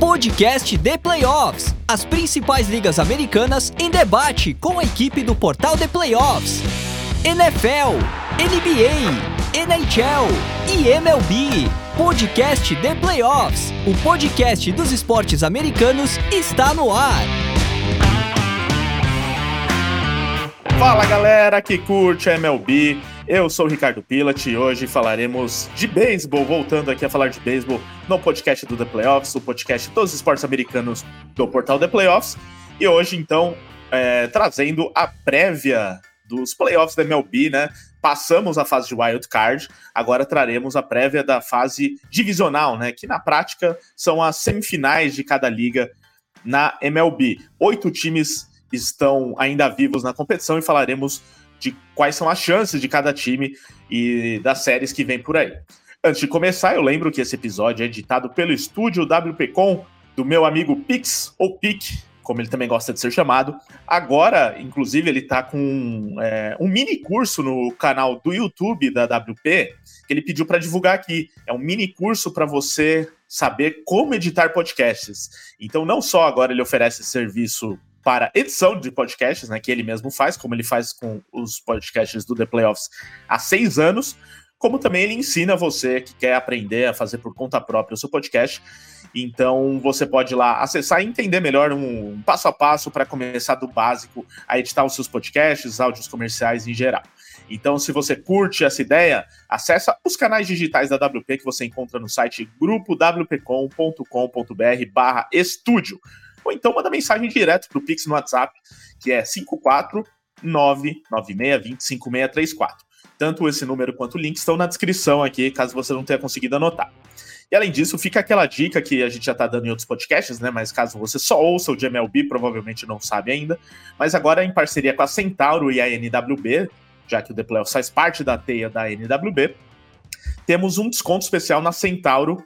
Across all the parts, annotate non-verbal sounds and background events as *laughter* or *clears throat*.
Podcast The Playoffs. As principais ligas americanas em debate com a equipe do portal The Playoffs. NFL, NBA, NHL e MLB. Podcast The Playoffs. O podcast dos esportes americanos está no ar. Fala galera que curte a MLB. Eu sou o Ricardo Pilat e hoje falaremos de beisebol, voltando aqui a falar de beisebol no podcast do The Playoffs, o podcast dos esportes americanos do portal The Playoffs. E hoje, então, é, trazendo a prévia dos playoffs da MLB, né? Passamos a fase de wild card, agora traremos a prévia da fase divisional, né? Que na prática são as semifinais de cada liga na MLB. Oito times estão ainda vivos na competição e falaremos de quais são as chances de cada time e das séries que vem por aí. Antes de começar, eu lembro que esse episódio é editado pelo estúdio WPcom do meu amigo Pix, ou Pic, como ele também gosta de ser chamado. Agora, inclusive, ele está com é, um mini curso no canal do YouTube da WP, que ele pediu para divulgar aqui. É um mini curso para você saber como editar podcasts. Então, não só agora ele oferece serviço para edição de podcasts, né, que ele mesmo faz, como ele faz com os podcasts do The Playoffs há seis anos, como também ele ensina você que quer aprender a fazer por conta própria o seu podcast. Então você pode ir lá acessar e entender melhor um, passo a passo para começar do básico a editar os seus podcasts, áudios comerciais em geral. Então, se você curte essa ideia, acessa os canais digitais da WP que você encontra no site grupowpcom.com.br barra estúdio ou então manda mensagem direto pro Pix no WhatsApp, que é 54996205634. Tanto esse número quanto o link estão na descrição aqui, caso você não tenha conseguido anotar. E além disso, fica aquela dica que a gente já tá dando em outros podcasts, né? Mas caso você só ouça o de MLB, provavelmente não sabe ainda. Mas agora, em parceria com a Centauro e a NWB, já que o The Playoffs faz parte da teia da NWB, temos um desconto especial na Centauro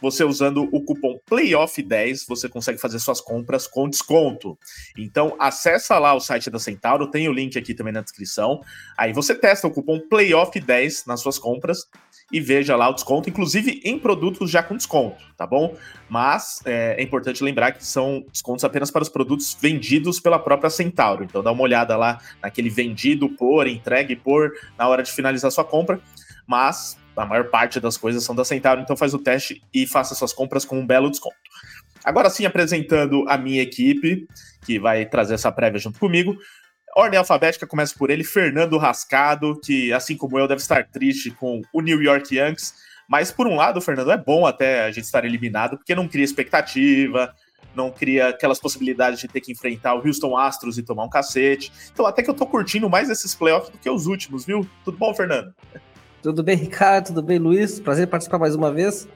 você usando o cupom PLAYOFF10, você consegue fazer suas compras com desconto. Então, acessa lá o site da Centauro, tem o link aqui também na descrição. Aí você testa o cupom PLAYOFF10 nas suas compras e veja lá o desconto, inclusive em produtos já com desconto, tá bom? Mas é, é, importante lembrar que são descontos apenas para os produtos vendidos pela própria Centauro. Então dá uma olhada lá naquele vendido por, entregue por, na hora de finalizar sua compra. Mas a maior parte das coisas são da Centauro, então faz o teste e faça suas compras com um belo desconto. Agora sim, apresentando a minha equipe, que vai trazer essa prévia junto comigo. Ordem alfabética começa por ele, Fernando Rascado, que, assim como eu, deve estar triste com o New York Yankees. Mas, por um lado, Fernando, é bom até a gente estar eliminado, porque não cria expectativa, não cria aquelas possibilidades de ter que enfrentar o Houston Astros e tomar um cacete. Então, até que eu tô curtindo mais esses playoffs do que os últimos, viu? Tudo bom, Fernando? Tudo bem, *laughs* Ricardo? Tudo bem, Luiz? Prazer participar mais uma vez.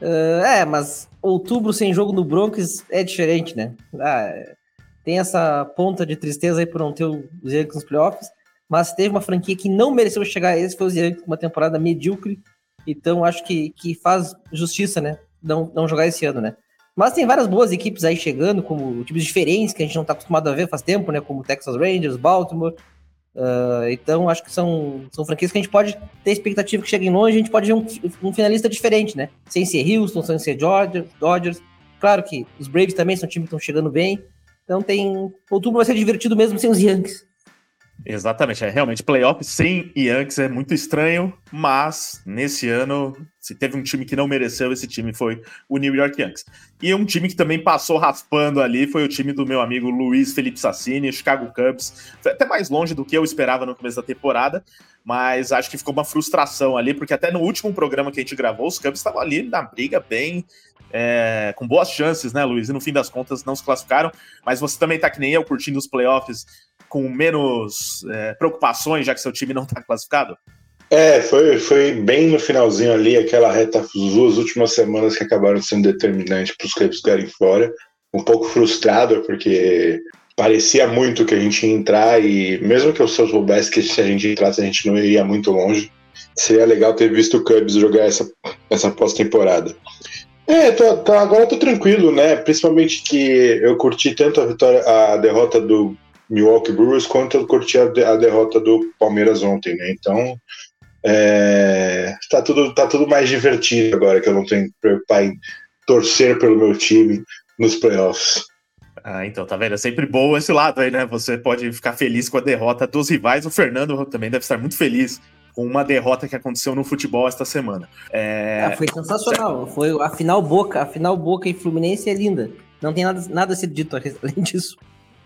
Uh, é, mas outubro sem jogo no Broncos é diferente, né? Ah, tem essa ponta de tristeza aí por não ter os Yankees nos playoffs, mas teve uma franquia que não mereceu chegar a esse, foi os Yankees, uma temporada medíocre, então acho que, que faz justiça, né? Não, não jogar esse ano, né? Mas tem várias boas equipes aí chegando, como times diferentes que a gente não está acostumado a ver faz tempo, né? Como Texas Rangers, Baltimore, Uh, então, acho que são, são franquias que a gente pode ter expectativa que cheguem longe, a gente pode ver um, um finalista diferente, né? Sem ser Houston, sem ser Dodgers, Dodgers. Claro que os Braves também são times que estão chegando bem. Então tem. Outubro vai ser divertido mesmo sem os Yankees. Exatamente, é realmente playoff sem Yankees é muito estranho, mas nesse ano, se teve um time que não mereceu, esse time foi o New York Yankees. E um time que também passou raspando ali foi o time do meu amigo Luiz Felipe Sassini, Chicago Cubs. Foi até mais longe do que eu esperava no começo da temporada, mas acho que ficou uma frustração ali, porque até no último programa que a gente gravou, os Cubs estavam ali na briga bem é, com boas chances, né, Luiz? E no fim das contas não se classificaram. Mas você também tá que nem eu curtindo os playoffs com menos é, preocupações, já que seu time não está classificado? É, foi, foi bem no finalzinho ali, aquela reta, as duas últimas semanas que acabaram sendo determinantes para os Cubs ficarem fora. Um pouco frustrado, porque parecia muito que a gente ia entrar e mesmo que Seus soubesse que se a gente entrasse a gente não iria muito longe, seria legal ter visto o Cubs jogar essa, essa pós-temporada. É, tô, tô, agora eu tô tranquilo, né? Principalmente que eu curti tanto a vitória, a derrota do Milwaukee Brewers quanto eu curti a, a derrota do Palmeiras ontem, né? Então, é, tá, tudo, tá tudo mais divertido agora, que eu não tenho que preocupar em torcer pelo meu time nos playoffs. Ah, então, tá vendo? É sempre bom esse lado aí, né? Você pode ficar feliz com a derrota dos rivais. O Fernando também deve estar muito feliz com uma derrota que aconteceu no futebol esta semana. É... Ah, foi sensacional. Foi a final Boca, a final Boca e Fluminense é linda. Não tem nada, nada a ser dito além *laughs* disso.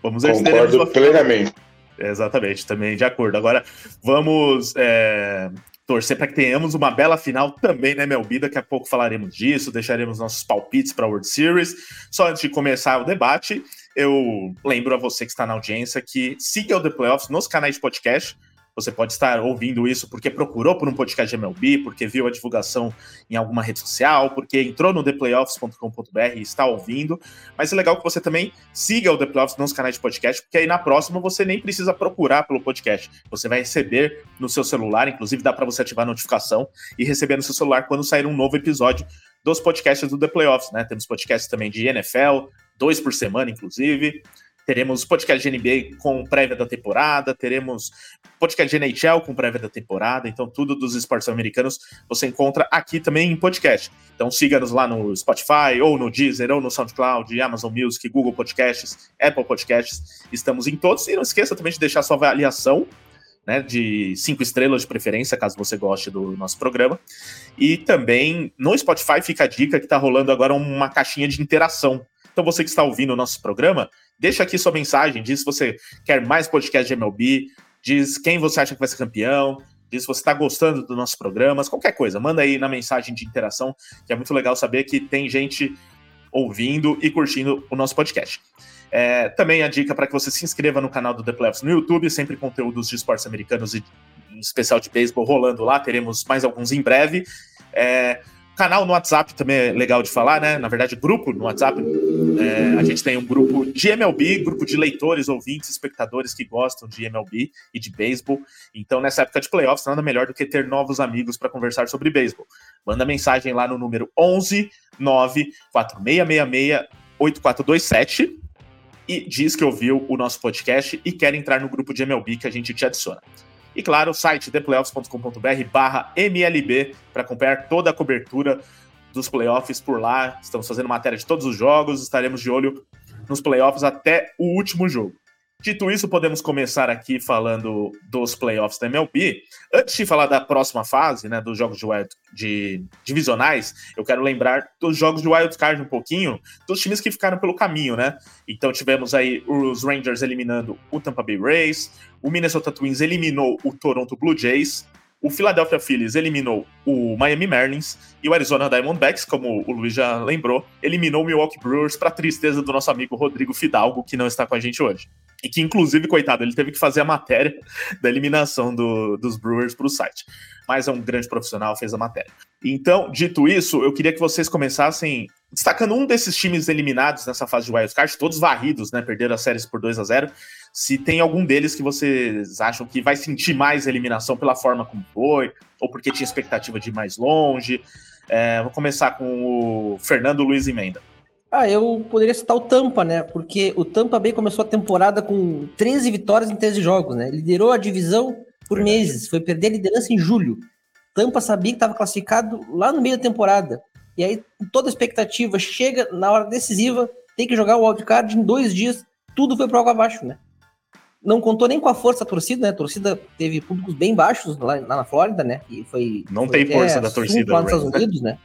Vamos ver Concordo plenamente. Exatamente, também de acordo. Agora, vamos é, torcer para que tenhamos uma bela final também, né, Melbi? Daqui a pouco falaremos disso, deixaremos nossos palpites para a World Series. Só antes de começar o debate, eu lembro a você que está na audiência que siga o The Playoffs nos canais de podcast. Você pode estar ouvindo isso porque procurou por um podcast de MLB, porque viu a divulgação em alguma rede social, porque entrou no theplayoffs.com.br e está ouvindo. Mas é legal que você também siga o The Playoffs nos canais de podcast, porque aí na próxima você nem precisa procurar pelo podcast. Você vai receber no seu celular, inclusive dá para você ativar a notificação e receber no seu celular quando sair um novo episódio dos podcasts do The Playoffs, né? Temos podcasts também de NFL, dois por semana, inclusive. Teremos podcast de NBA com prévia da temporada, teremos podcast de NHL com prévia da temporada, então tudo dos esportes americanos você encontra aqui também em podcast. Então siga-nos lá no Spotify, ou no Deezer, ou no SoundCloud, Amazon Music, Google Podcasts, Apple Podcasts, estamos em todos. E não esqueça também de deixar sua avaliação né, de cinco estrelas de preferência, caso você goste do nosso programa. E também no Spotify fica a dica que está rolando agora uma caixinha de interação. Então você que está ouvindo o nosso programa, Deixa aqui sua mensagem, diz se você quer mais podcast de MLB, diz quem você acha que vai ser campeão, diz se você está gostando dos nossos programas, qualquer coisa. Manda aí na mensagem de interação, que é muito legal saber que tem gente ouvindo e curtindo o nosso podcast. É, também a dica para que você se inscreva no canal do The Playoffs no YouTube, sempre conteúdos de esportes americanos e em especial de beisebol rolando lá. Teremos mais alguns em breve. É, Canal no WhatsApp também é legal de falar, né? Na verdade, grupo no WhatsApp. É, a gente tem um grupo de MLB, grupo de leitores, ouvintes, espectadores que gostam de MLB e de beisebol. Então, nessa época de playoffs, nada melhor do que ter novos amigos para conversar sobre beisebol. Manda mensagem lá no número 11 94666 8427 e diz que ouviu o nosso podcast e quer entrar no grupo de MLB que a gente te adiciona. E claro, o site theplayoffs.com.br barra MLB para acompanhar toda a cobertura dos playoffs por lá. Estamos fazendo matéria de todos os jogos, estaremos de olho nos playoffs até o último jogo. Dito isso, podemos começar aqui falando dos playoffs da MLB. Antes de falar da próxima fase, né, dos jogos de, wild, de divisionais, eu quero lembrar dos jogos de wild card um pouquinho, dos times que ficaram pelo caminho, né? Então tivemos aí os Rangers eliminando o Tampa Bay Rays, o Minnesota Twins eliminou o Toronto Blue Jays, o Philadelphia Phillies eliminou o Miami Marlins e o Arizona Diamondbacks, como o Luiz já lembrou, eliminou o Milwaukee Brewers para tristeza do nosso amigo Rodrigo Fidalgo, que não está com a gente hoje. E que, inclusive, coitado, ele teve que fazer a matéria da eliminação do, dos Brewers para o site. Mas é um grande profissional, fez a matéria. Então, dito isso, eu queria que vocês começassem destacando um desses times eliminados nessa fase de wildcard, todos varridos, né? Perderam as séries por 2 a 0 Se tem algum deles que vocês acham que vai sentir mais eliminação pela forma como foi, ou porque tinha expectativa de ir mais longe. É, vou começar com o Fernando Luiz Emenda. Ah, eu poderia citar o Tampa, né? Porque o Tampa Bay começou a temporada com 13 vitórias em 13 jogos, né? Liderou a divisão por meses, foi perder a liderança em julho. Tampa sabia que estava classificado lá no meio da temporada. E aí, toda a expectativa chega na hora decisiva, tem que jogar o wildcard em dois dias, tudo foi para água abaixo, né? Não contou nem com a força da torcida, né? A torcida teve públicos bem baixos lá, lá na Flórida, né? E foi. Não foi tem força da torcida. Lá nos Estados Unidos, né?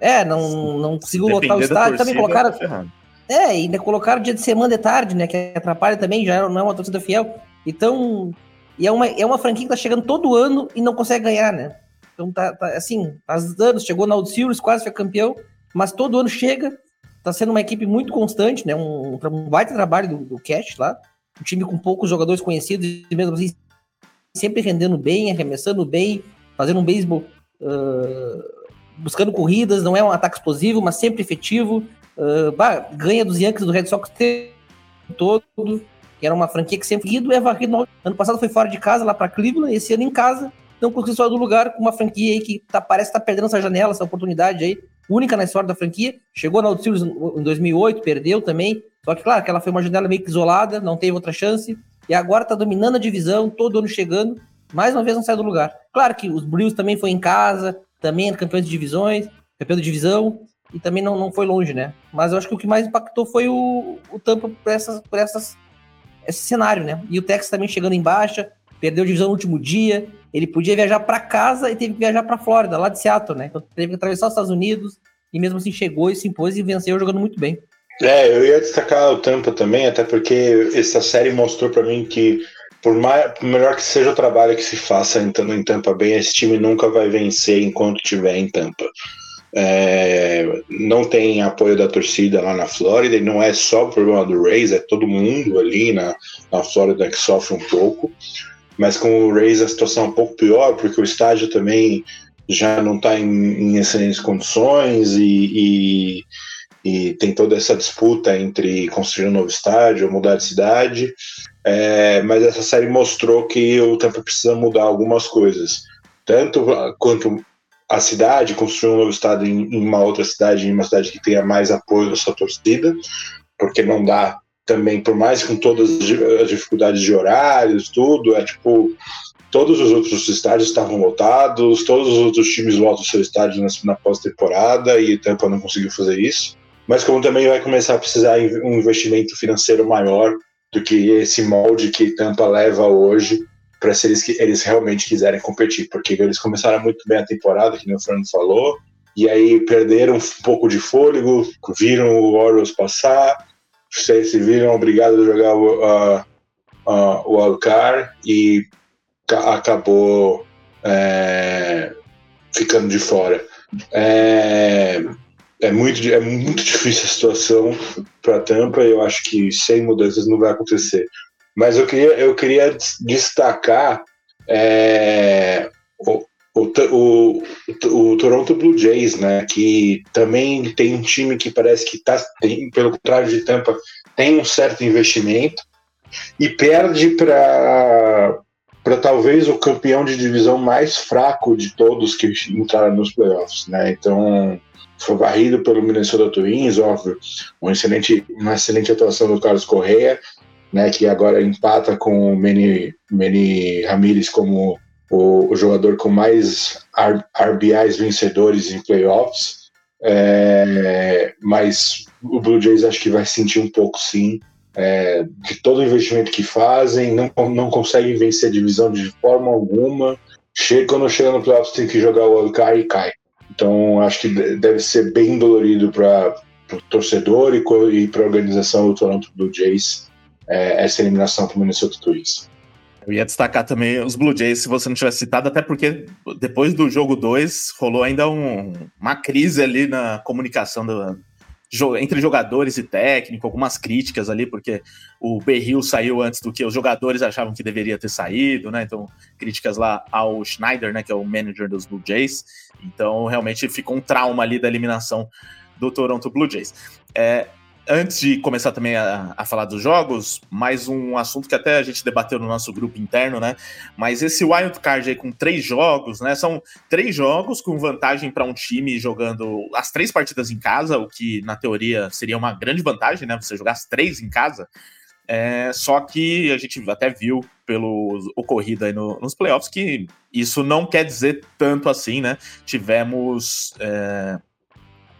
É, não, não conseguiu lotar o estádio. Também colocaram. Tá é, e ainda colocaram dia de semana de tarde, né? Que atrapalha também, já não é uma torcida fiel. Então, e é uma, é uma franquia que tá chegando todo ano e não consegue ganhar, né? Então tá, tá assim, faz anos, chegou na World Series, quase foi campeão, mas todo ano chega, tá sendo uma equipe muito constante, né? Um, um baita trabalho do, do Cash lá, um time com poucos jogadores conhecidos e mesmo assim sempre rendendo bem, arremessando bem, fazendo um beisebol uh, buscando corridas, não é um ataque explosivo, mas sempre efetivo. Uh, bah, ganha dos Yankees do Red Sox todo, que era uma franquia que sempre ido é varrido. Ano passado foi fora de casa, lá para Cleveland, esse ano em casa, não conseguiu sair do lugar com uma franquia aí que tá, parece estar tá perdendo essa janela, essa oportunidade aí, única na história da franquia. Chegou na World Series em 2008, perdeu também. Só que, claro, que ela foi uma janela meio que isolada, não teve outra chance. E agora tá dominando a divisão, todo ano chegando. Mais uma vez não sai do lugar. Claro que os Blues também foi em casa, também campeão de divisões, campeão de divisão, e também não, não foi longe, né? Mas eu acho que o que mais impactou foi o, o Tampa por, essas, por essas, esse cenário, né? E o Texas também chegando em baixa, perdeu divisão no último dia, ele podia viajar para casa e teve que viajar para Flórida, lá de Seattle, né? Então teve que atravessar os Estados Unidos e mesmo assim chegou e se impôs e venceu jogando muito bem. É, eu ia destacar o Tampa também, até porque essa série mostrou para mim que por, mais, por melhor que seja o trabalho que se faça em, em Tampa bem, esse time nunca vai vencer enquanto estiver em Tampa. É, não tem apoio da torcida lá na Flórida, e não é só o problema do Rays, é todo mundo ali na, na Flórida que sofre um pouco. Mas com o Rays a situação é um pouco pior, porque o estádio também já não está em, em, excelentes condições e, e, e, tem toda essa disputa entre construir um novo estádio mudar de cidade. É, mas essa série mostrou que o Tampa precisa mudar algumas coisas. Tanto quanto a cidade, construir um novo estádio em, em uma outra cidade, em uma cidade que tenha mais apoio da sua torcida, porque não dá também, por mais com todas as dificuldades de horários, tudo, é tipo, todos os outros estádios estavam lotados, todos os outros times lotam seu estádio na, na pós-temporada e Tampa não conseguiu fazer isso. Mas como também vai começar a precisar um investimento financeiro maior do que esse molde que Tampa leva hoje para se eles, eles realmente quiserem competir, porque eles começaram muito bem a temporada, que o Fernando falou, e aí perderam um pouco de fôlego, viram o Orioles passar, se viram obrigados a jogar o, uh, uh, Alcar e acabou é, ficando de fora. É, é, muito, é muito *laughs* difícil a situação para Tampa, eu acho que sem mudanças não vai acontecer. Mas eu queria, eu queria destacar é, o, o, o, o, Toronto Blue Jays, né? Que também tem um time que parece que tá, tem, pelo contrário de Tampa, tem um certo investimento e perde para para talvez o campeão de divisão mais fraco de todos que entraram nos playoffs, né? Então foi varrido pelo Minnesota Twins, óbvio, uma excelente, uma excelente atuação do Carlos Correa, né, que agora empata com o Manny, Manny Ramirez como o, o, jogador com mais RBIs vencedores em playoffs. É, mas o Blue Jays acho que vai sentir um pouco sim é, de todo o investimento que fazem, não, não conseguem vencer a divisão de forma alguma. Chega, quando chega no playoffs tem que jogar o wildcard e cai. Então acho que deve ser bem dolorido para o torcedor e, e para a organização do Toronto Blue Jays é, essa eliminação para o Minnesota Twins. Eu ia destacar também os Blue Jays, se você não tivesse citado, até porque depois do jogo 2 rolou ainda um, uma crise ali na comunicação do, entre jogadores e técnico, algumas críticas ali, porque o Berril saiu antes do que os jogadores achavam que deveria ter saído, né? Então, críticas lá ao Schneider, né, que é o manager dos Blue Jays. Então, realmente ficou um trauma ali da eliminação do Toronto Blue Jays. É, antes de começar também a, a, falar dos jogos, mais um assunto que até a gente debateu no nosso grupo interno, né? Mas esse wild card aí com três jogos, né? São três jogos com vantagem para um time jogando as três partidas em casa, o que na teoria seria uma grande vantagem, né? Você jogar as três em casa. É, só que a gente até viu pelo ocorrido aí no, nos playoffs que isso não quer dizer tanto assim, né? Tivemos é,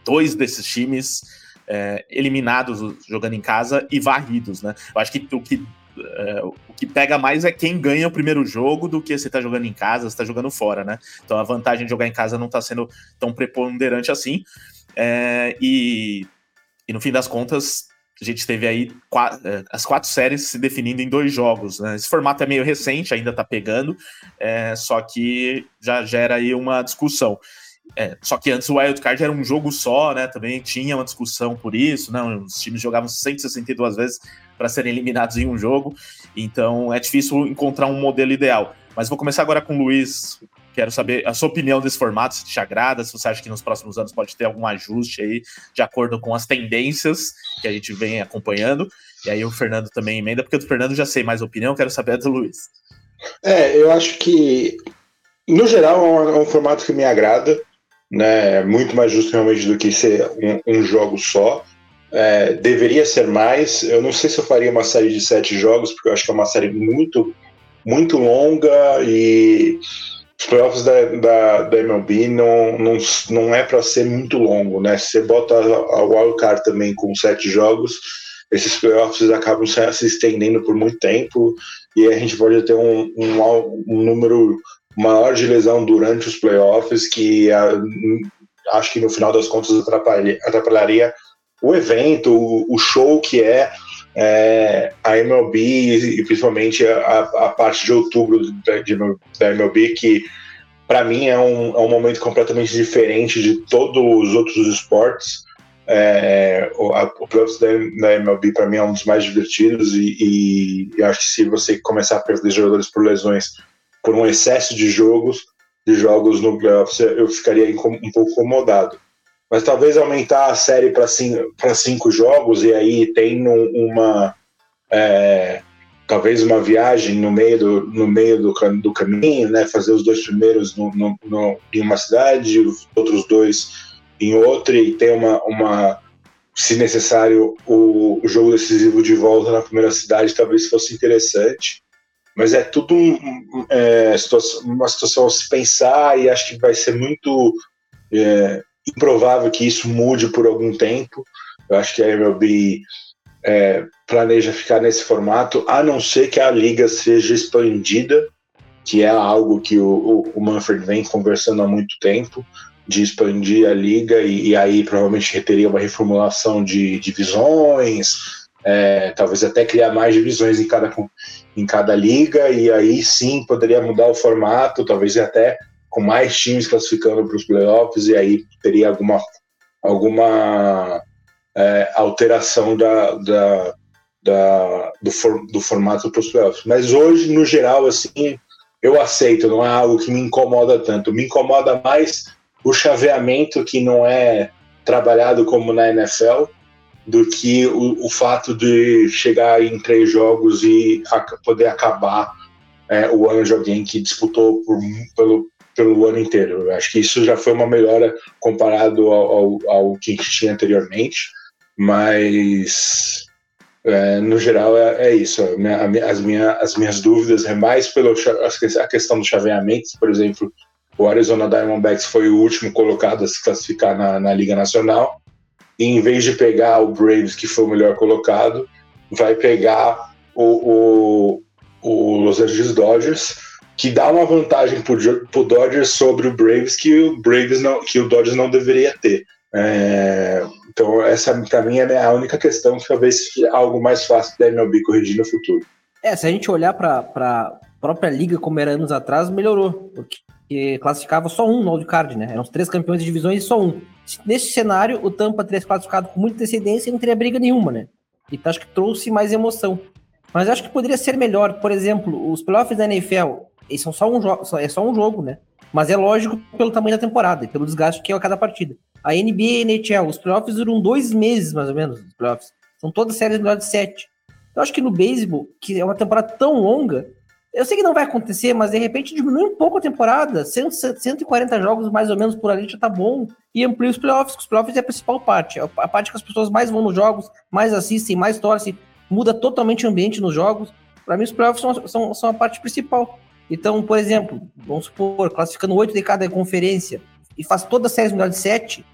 dois desses times é, eliminados jogando em casa e varridos, né? Eu acho que o que é, o que pega mais é quem ganha o primeiro jogo do que você tá jogando em casa, você tá jogando fora, né? Então a vantagem de jogar em casa não tá sendo tão preponderante assim. É, e, e no fim das contas, a gente teve aí quatro, é, as quatro séries se definindo em dois jogos. Né? Esse formato é meio recente, ainda tá pegando, é, só que já gera aí uma discussão. É, só que antes o Wild Card era um jogo só, né? Também tinha uma discussão por isso, né? Os times jogavam 162 vezes para serem eliminados em um jogo, então é difícil encontrar um modelo ideal. Mas vou começar agora com o Luiz. Quero saber a sua opinião desse formato, se te agrada, se você acha que nos próximos anos pode ter algum ajuste aí, de acordo com as tendências que a gente vem acompanhando. E aí o Fernando também emenda, porque do Fernando já sei mais opinião, quero saber a do Luiz. É, eu acho que, no geral, é um, é um formato que me agrada né? Muito mais justo realmente do que ser um, um jogo só. É, deveria ser mais. Eu não sei se eu faria uma série de sete jogos, porque eu acho que é uma série muito, muito longa e, os playoffs da, da, da MLB não, não, não é para ser muito longo, né? Se você bota a wildcard também com sete jogos, esses playoffs acabam se, se estendendo por muito tempo e a gente pode ter um, um, um número maior de lesão durante os playoffs que a, acho que no final das contas atrapalharia, atrapalharia o evento, o, o show que é é, a MLB e principalmente a, a parte de outubro da, de, da MLB, que para mim é um, é um momento completamente diferente de todos os outros esportes. É, o, o playoffs da, da MLB para mim é um dos mais divertidos e, e, e, acho que se você começar a perder jogadores por lesões, por um excesso de jogos, de jogos no playoffs, eu ficaria um pouco incomodado mas talvez aumentar a série para cinco, cinco jogos e aí tem uma é, talvez uma viagem no meio do, no meio do, do caminho, né? Fazer os dois primeiros no, no, no, em uma cidade, os outros dois em outra e ter uma, uma se necessário o, o jogo decisivo de volta na primeira cidade talvez fosse interessante. Mas é tudo um, é, uma situação a se pensar e acho que vai ser muito é, improvável que isso mude por algum tempo. Eu acho que a MLB é, planeja ficar nesse formato, a não ser que a liga seja expandida, que é algo que o, o Manfred vem conversando há muito tempo, de expandir a liga e, e aí provavelmente teria uma reformulação de divisões, é, talvez até criar mais divisões em cada, em cada liga, e aí sim poderia mudar o formato, talvez até com mais times classificando para os playoffs, e aí teria alguma, alguma é, alteração da, da, da do, for, do formato para os playoffs. Mas hoje, no geral, assim, eu aceito, não é algo que me incomoda tanto. Me incomoda mais o chaveamento que não é trabalhado como na NFL do que o, o fato de chegar em três jogos e a, poder acabar é, o ano de alguém que disputou por, pelo, pelo ano inteiro. Eu acho que isso já foi uma melhora comparado ao, ao, ao que a gente tinha anteriormente, mas é, no geral é, é isso. as, minha, as minhas dúvidas é mais pela a questão do chaveamento, por exemplo, o Arizona Diamondbacks foi o último colocado a se classificar na, na Liga Nacional, e em vez de pegar o Braves, que foi o melhor colocado, vai pegar o, o, o Los Angeles Dodgers, que dá uma vantagem para o Dodgers sobre o Braves que o Braves não, que o Dodgers não deveria ter. É, então essa para mim é a única questão que talvez seja algo mais fácil da MLB corrigir no futuro. É, se a gente olhar para própria liga como era anos atrás, melhorou, porque classificava só um no wildcard, né? Eram os três campeões de divisões e só um. Nesse cenário, o Tampa teria classificado com muita antecedência e não teria briga nenhuma, né? Então acho que trouxe mais emoção. Mas acho que poderia ser melhor. Por exemplo, os playoffs da NFL, eles são só um jogo, é só um jogo, né? Mas é lógico pelo tamanho da temporada e pelo desgaste que é a cada partida. A NBA e a NHL, os playoffs duram dois meses, mais ou menos, os playoffs. São todas séries melhor de sete. Eu acho que no beisebol, que é uma temporada tão longa, eu sei que não vai acontecer, mas de repente diminui um pouco a temporada. 140 jogos mais ou menos por ali já tá bom. E amplia os playoffs, que os playoffs é a principal parte. É a parte que as pessoas mais vão nos jogos, mais assistem, mais torcem. Muda totalmente o ambiente nos jogos. Para mim, os playoffs são, são, são a parte principal. Então, por exemplo, vamos supor, classificando oito de cada conferência e faz toda a série melhor de sete,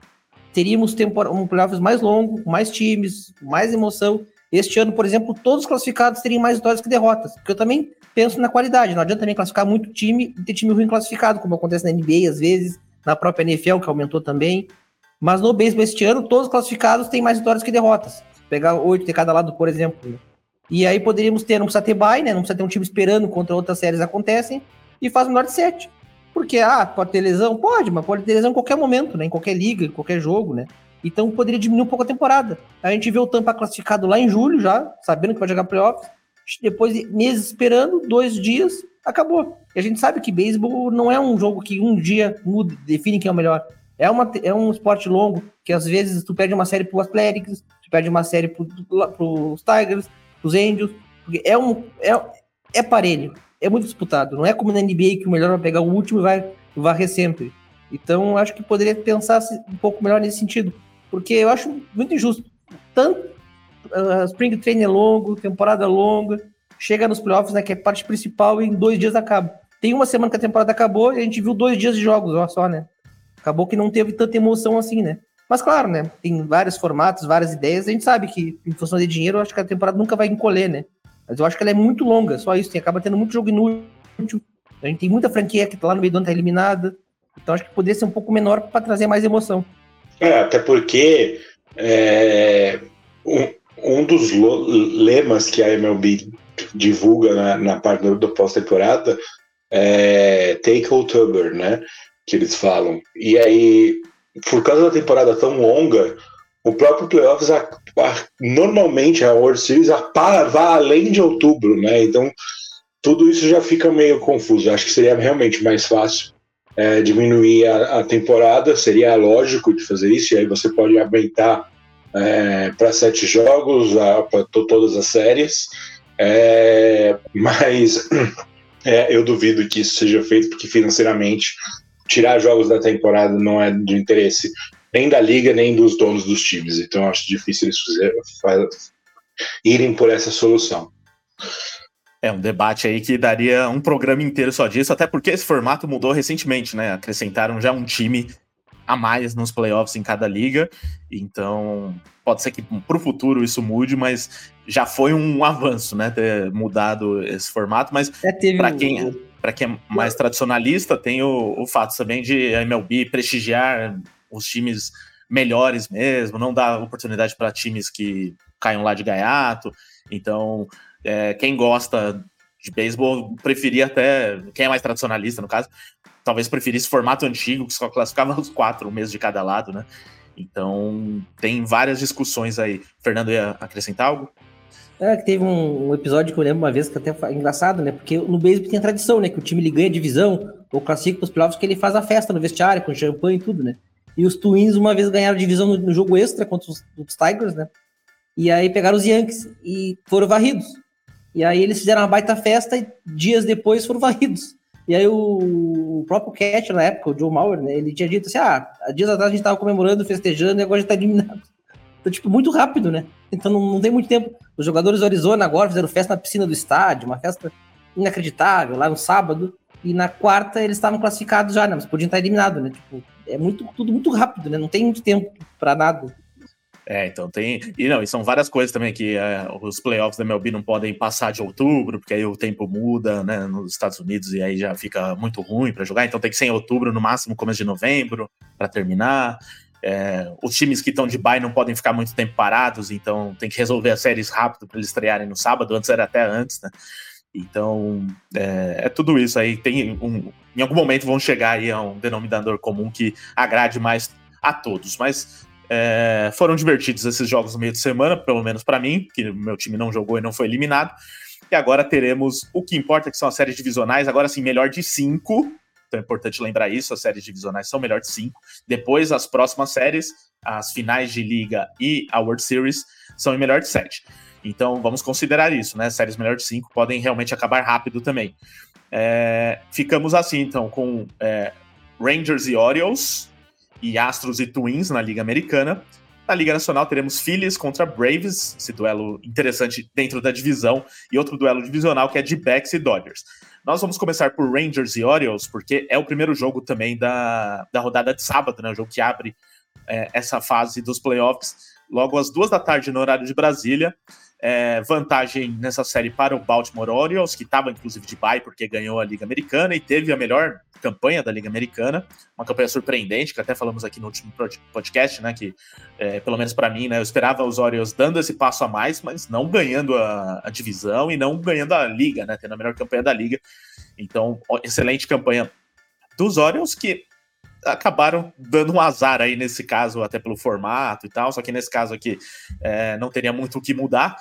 teríamos um playoffs mais longo, mais times, mais emoção. Este ano, por exemplo, todos os classificados teriam mais vitórias que derrotas, porque eu também penso na qualidade. Não adianta também classificar muito time e ter time ruim classificado, como acontece na NBA às vezes, na própria NFL, que aumentou também. Mas no beisebol este ano, todos os classificados têm mais vitórias que derrotas. Pegar oito de cada lado, por exemplo. E aí poderíamos ter, não precisa ter bye, né? Não precisa ter um time esperando contra outras séries acontecem, e faz menor de sete. Porque, ah, pode ter lesão? Pode, mas pode ter lesão em qualquer momento, né? Em qualquer liga, em qualquer jogo, né? Então poderia diminuir um pouco a temporada. A gente vê o Tampa classificado lá em julho já, sabendo que vai jogar playoffs. Depois de meses esperando, dois dias, acabou. E a gente sabe que beisebol não é um jogo que um dia muda, define quem é o melhor. É, uma, é um esporte longo, que às vezes tu perde uma série pro Athletics, tu perde uma série pro, pros Tigers, os Angels, porque é um é, é parelho, é muito disputado. Não é como na NBA que o melhor vai pegar o último e vai varrer sempre. Então, acho que poderia pensar um pouco melhor nesse sentido, porque eu acho muito injusto. Tanto uh, Spring Training é longo, temporada longa, chega nos playoffs, né, que é parte principal, e em dois dias acaba. tem uma semana que a temporada acabou e a gente viu dois dias de jogos, ó, só, né? Acabou que não teve tanta emoção assim, né? Mas claro, né? Tem vários formatos, várias ideias. A gente sabe que, em função de dinheiro, eu acho que a temporada nunca vai encolher, né? Mas eu acho que ela é muito longa, só isso. Tem, acaba tendo muito jogo inútil. A gente tem muita franquia que tá lá no meio do ano tá eliminada. Então acho que poderia ser um pouco menor para trazer mais emoção. É, até porque é, um dos lemas que a MLB divulga na, na parte do, pós-temporada é Take October, né? Que eles falam. E aí, por causa da temporada tão longa, o próprio playoffs, a, a, normalmente a World Series a, vai além de outubro, né? Então, tudo isso já fica meio confuso. Acho que seria realmente mais fácil é, diminuir a, a, temporada, seria lógico de fazer isso, e aí você pode aumentar é, para sete jogos, para todas as séries. É, mas *clears throat* é, eu duvido que isso seja feito, porque financeiramente tirar jogos da temporada não é do interesse nem da liga, nem dos donos dos times. Então acho difícil eles fazer, irem por essa solução. É um debate aí que daria um programa inteiro só disso, até porque esse formato mudou recentemente, né? Acrescentaram já um time a mais nos playoffs em cada liga. Então, pode ser que para o futuro isso mude, mas já foi um avanço, né? Ter mudado esse formato. Mas para quem, para quem é mais tradicionalista, tem o, o fato também de a MLB prestigiar os times melhores mesmo, não dar oportunidade para times que caiam lá de gaiato. Então, é, quem gosta de beisebol preferia até, quem é mais tradicionalista no caso, talvez preferisse formato antigo, que só classificava *laughs* os quatro, um mês de cada lado, né? Então, tem várias discussões aí. Fernando ia acrescentar algo? É, que teve um, um, episódio que eu lembro uma vez que até foi engraçado, né? Porque no beisebol tem a tradição, né? Que o time ele ganha divisão ou classifica para os playoffs que ele faz a festa no vestiário, com champanhe e tudo, né? E os Twins uma vez ganharam divisão no, no jogo extra contra os, os, Tigers, né? E aí pegaram os Yankees e foram varridos. E aí eles fizeram uma baita festa e dias depois foram *laughs* varridos. E aí o, próprio Cat na época, o Joe Mauer, né, ele tinha dito assim, ah, dias atrás a gente tava comemorando, festejando, e agora a gente tá eliminado. *laughs* Então, tipo, muito rápido, né? Então não, não tem muito tempo. Os jogadores do Arizona agora fizeram festa na piscina do estádio, uma festa inacreditável, lá no sábado, e na quarta eles estavam classificados já, né? Mas podiam estar eliminados, né? Tipo, é muito, tudo muito rápido, né? Não tem muito tempo para nada. É, então tem. E não, e são várias coisas também que é, os playoffs da MLB não podem passar de outubro, porque aí o tempo muda, né, nos Estados Unidos e aí já fica muito ruim para jogar. Então tem que ser em outubro, no máximo começo de novembro, para terminar. É, os times que estão de bye não podem ficar muito tempo parados, então tem que resolver as séries rápido para eles estrearem no sábado. Antes era até antes, né? Então é, é tudo isso aí. Tem um, em algum momento vão chegar aí a um denominador comum que agrade mais a todos. Mas é, foram divertidos esses jogos no meio de semana, pelo menos para mim, que meu time não jogou e não foi eliminado. E agora teremos o que importa, que são as séries divisionais, agora sim, melhor de cinco. Então é importante lembrar isso: as séries divisionais são melhor de cinco. Depois, as próximas séries, as finais de liga e a World Series, são em melhor de sete. Então vamos considerar isso, né? Séries melhor de cinco podem realmente acabar rápido também. É, ficamos assim, então, com é, Rangers e Orioles, e Astros e Twins na Liga Americana. Na Liga Nacional teremos Phillies contra Braves, esse duelo interessante dentro da divisão, e outro duelo divisional que é de Backs e Dodgers. Nós vamos começar por Rangers e Orioles, porque é o primeiro jogo também da, da rodada de sábado, né? O jogo que abre é, essa fase dos playoffs, logo às duas da tarde no horário de Brasília é, vantagem nessa série para o Baltimore Orioles, que estava inclusive de bye porque ganhou a Liga Americana e teve a melhor campanha da Liga Americana, uma campanha surpreendente, que até falamos aqui no último podcast, né, que é, pelo menos para mim, né, eu esperava os Orioles dando esse passo a mais, mas não ganhando a, a divisão e não ganhando a Liga, né, tendo a melhor campanha da Liga. Então, excelente campanha dos Orioles, que acabaram dando um azar aí nesse caso, até pelo formato e tal. Só que nesse caso aqui é, não teria muito o que mudar.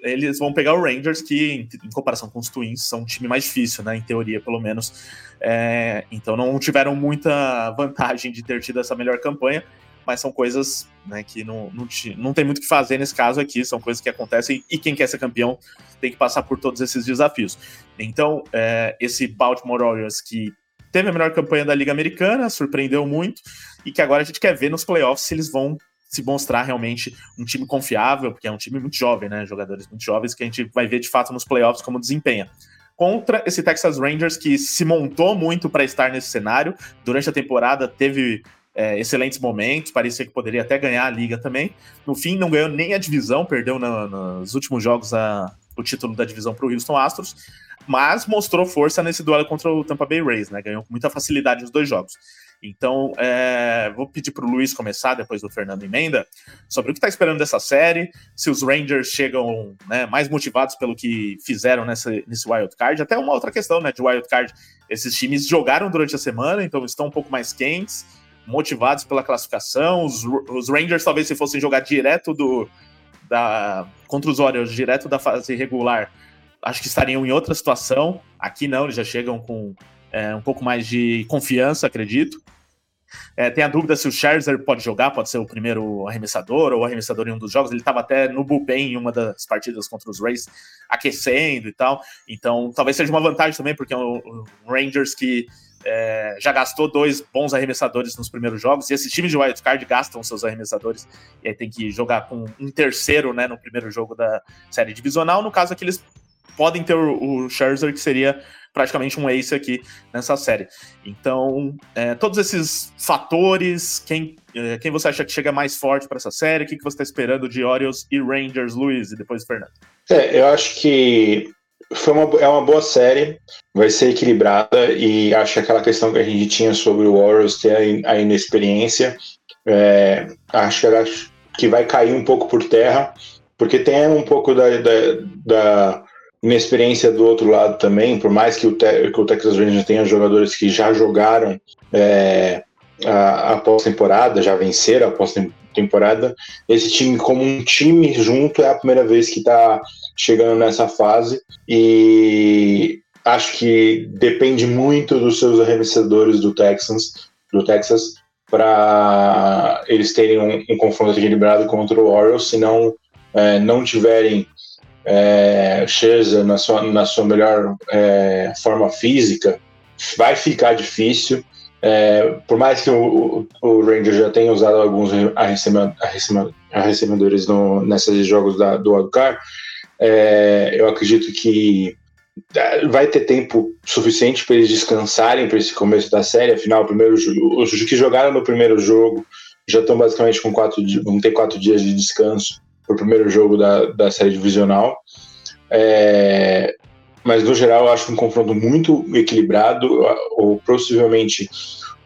Eles vão pegar o Rangers, que em, em, comparação com os Twins são um time mais difícil, né? Em teoria, pelo menos. É, então não tiveram muita vantagem de ter tido essa melhor campanha, mas são coisas né, que não, não, não tem muito o que fazer nesse caso aqui, são coisas que acontecem e quem quer ser campeão tem que passar por todos esses desafios. Então, é, esse Baltimore Orioles que teve a melhor campanha da Liga Americana, surpreendeu muito, e que agora a gente quer ver nos playoffs se eles vão se mostrar realmente um time confiável, porque é um time muito jovem, né? Jogadores muito jovens que a gente vai ver de fato nos playoffs como desempenha. contra esse Texas Rangers que se montou muito para estar nesse cenário. Durante a temporada teve é, excelentes momentos, parecia que poderia até ganhar a liga também. No fim, não ganhou nem a divisão, perdeu na, nos últimos jogos a, o título da divisão para o Houston Astros, mas mostrou força nesse duelo contra o Tampa Bay Rays, né? Ganhou com muita facilidade os dois jogos. Então, é, vou pedir para o Luiz começar, depois do Fernando Emenda, sobre o que está esperando dessa série, se os Rangers chegam né, mais motivados pelo que fizeram nessa, nesse wild card. Até uma outra questão né, de wild card: esses times jogaram durante a semana, então estão um pouco mais quentes, motivados pela classificação. Os, os Rangers, talvez, se fossem jogar direto do, da, contra os Orioles, direto da fase regular, acho que estariam em outra situação. Aqui não, eles já chegam com é, um pouco mais de confiança, acredito. É, tem a dúvida se o Scherzer pode jogar, pode ser o primeiro arremessador ou arremessador em um dos jogos. Ele estava até no bullpen em uma das partidas contra os Rays, aquecendo e tal. Então, talvez seja uma vantagem também, porque é o, Rangers que é, já gastou dois bons arremessadores nos primeiros jogos, e esses times de wildcard gastam seus arremessadores, e aí tem que jogar com um terceiro né, no primeiro jogo da série divisional. No caso aqui, eles podem ter o, Scherzer, que seria praticamente um ace aqui nessa série. Então, é, todos esses fatores, quem, é, quem você acha que chega mais forte para essa série? O que, que você está esperando de Orioles e Rangers, Luiz, e depois Fernando? É, eu acho que foi uma, é uma boa série, vai ser equilibrada e acho que aquela questão que a gente tinha sobre o Orioles ter a, a inexperiência, é, acho que, que vai cair um pouco por terra, porque tem um pouco da, da, da minha experiência do outro lado também, por mais que o, te, que o Texas Rangers tenha jogadores que já jogaram é, a, a pós-temporada, já venceram a pós-temporada, esse time como um time junto é a primeira vez que está chegando nessa fase e acho que depende muito dos seus arremessadores do Texans, do Texas, para eles terem um, um, confronto equilibrado contra o Orioles, se não, é, não tiverem é, Scherzer na sua, na sua melhor é, forma física, vai ficar difícil. É, por mais que o, o, Ranger já tenha usado alguns arrecebedores no, nesses jogos da, do Wildcard, é, eu acredito que é, vai ter tempo suficiente para eles descansarem para esse começo da série. Afinal, o primeiro, os que jogaram no primeiro jogo já estão basicamente com quatro, vão ter quatro dias de descanso para o primeiro jogo da, da série divisional. É, mas no geral eu acho um confronto muito equilibrado, ou possivelmente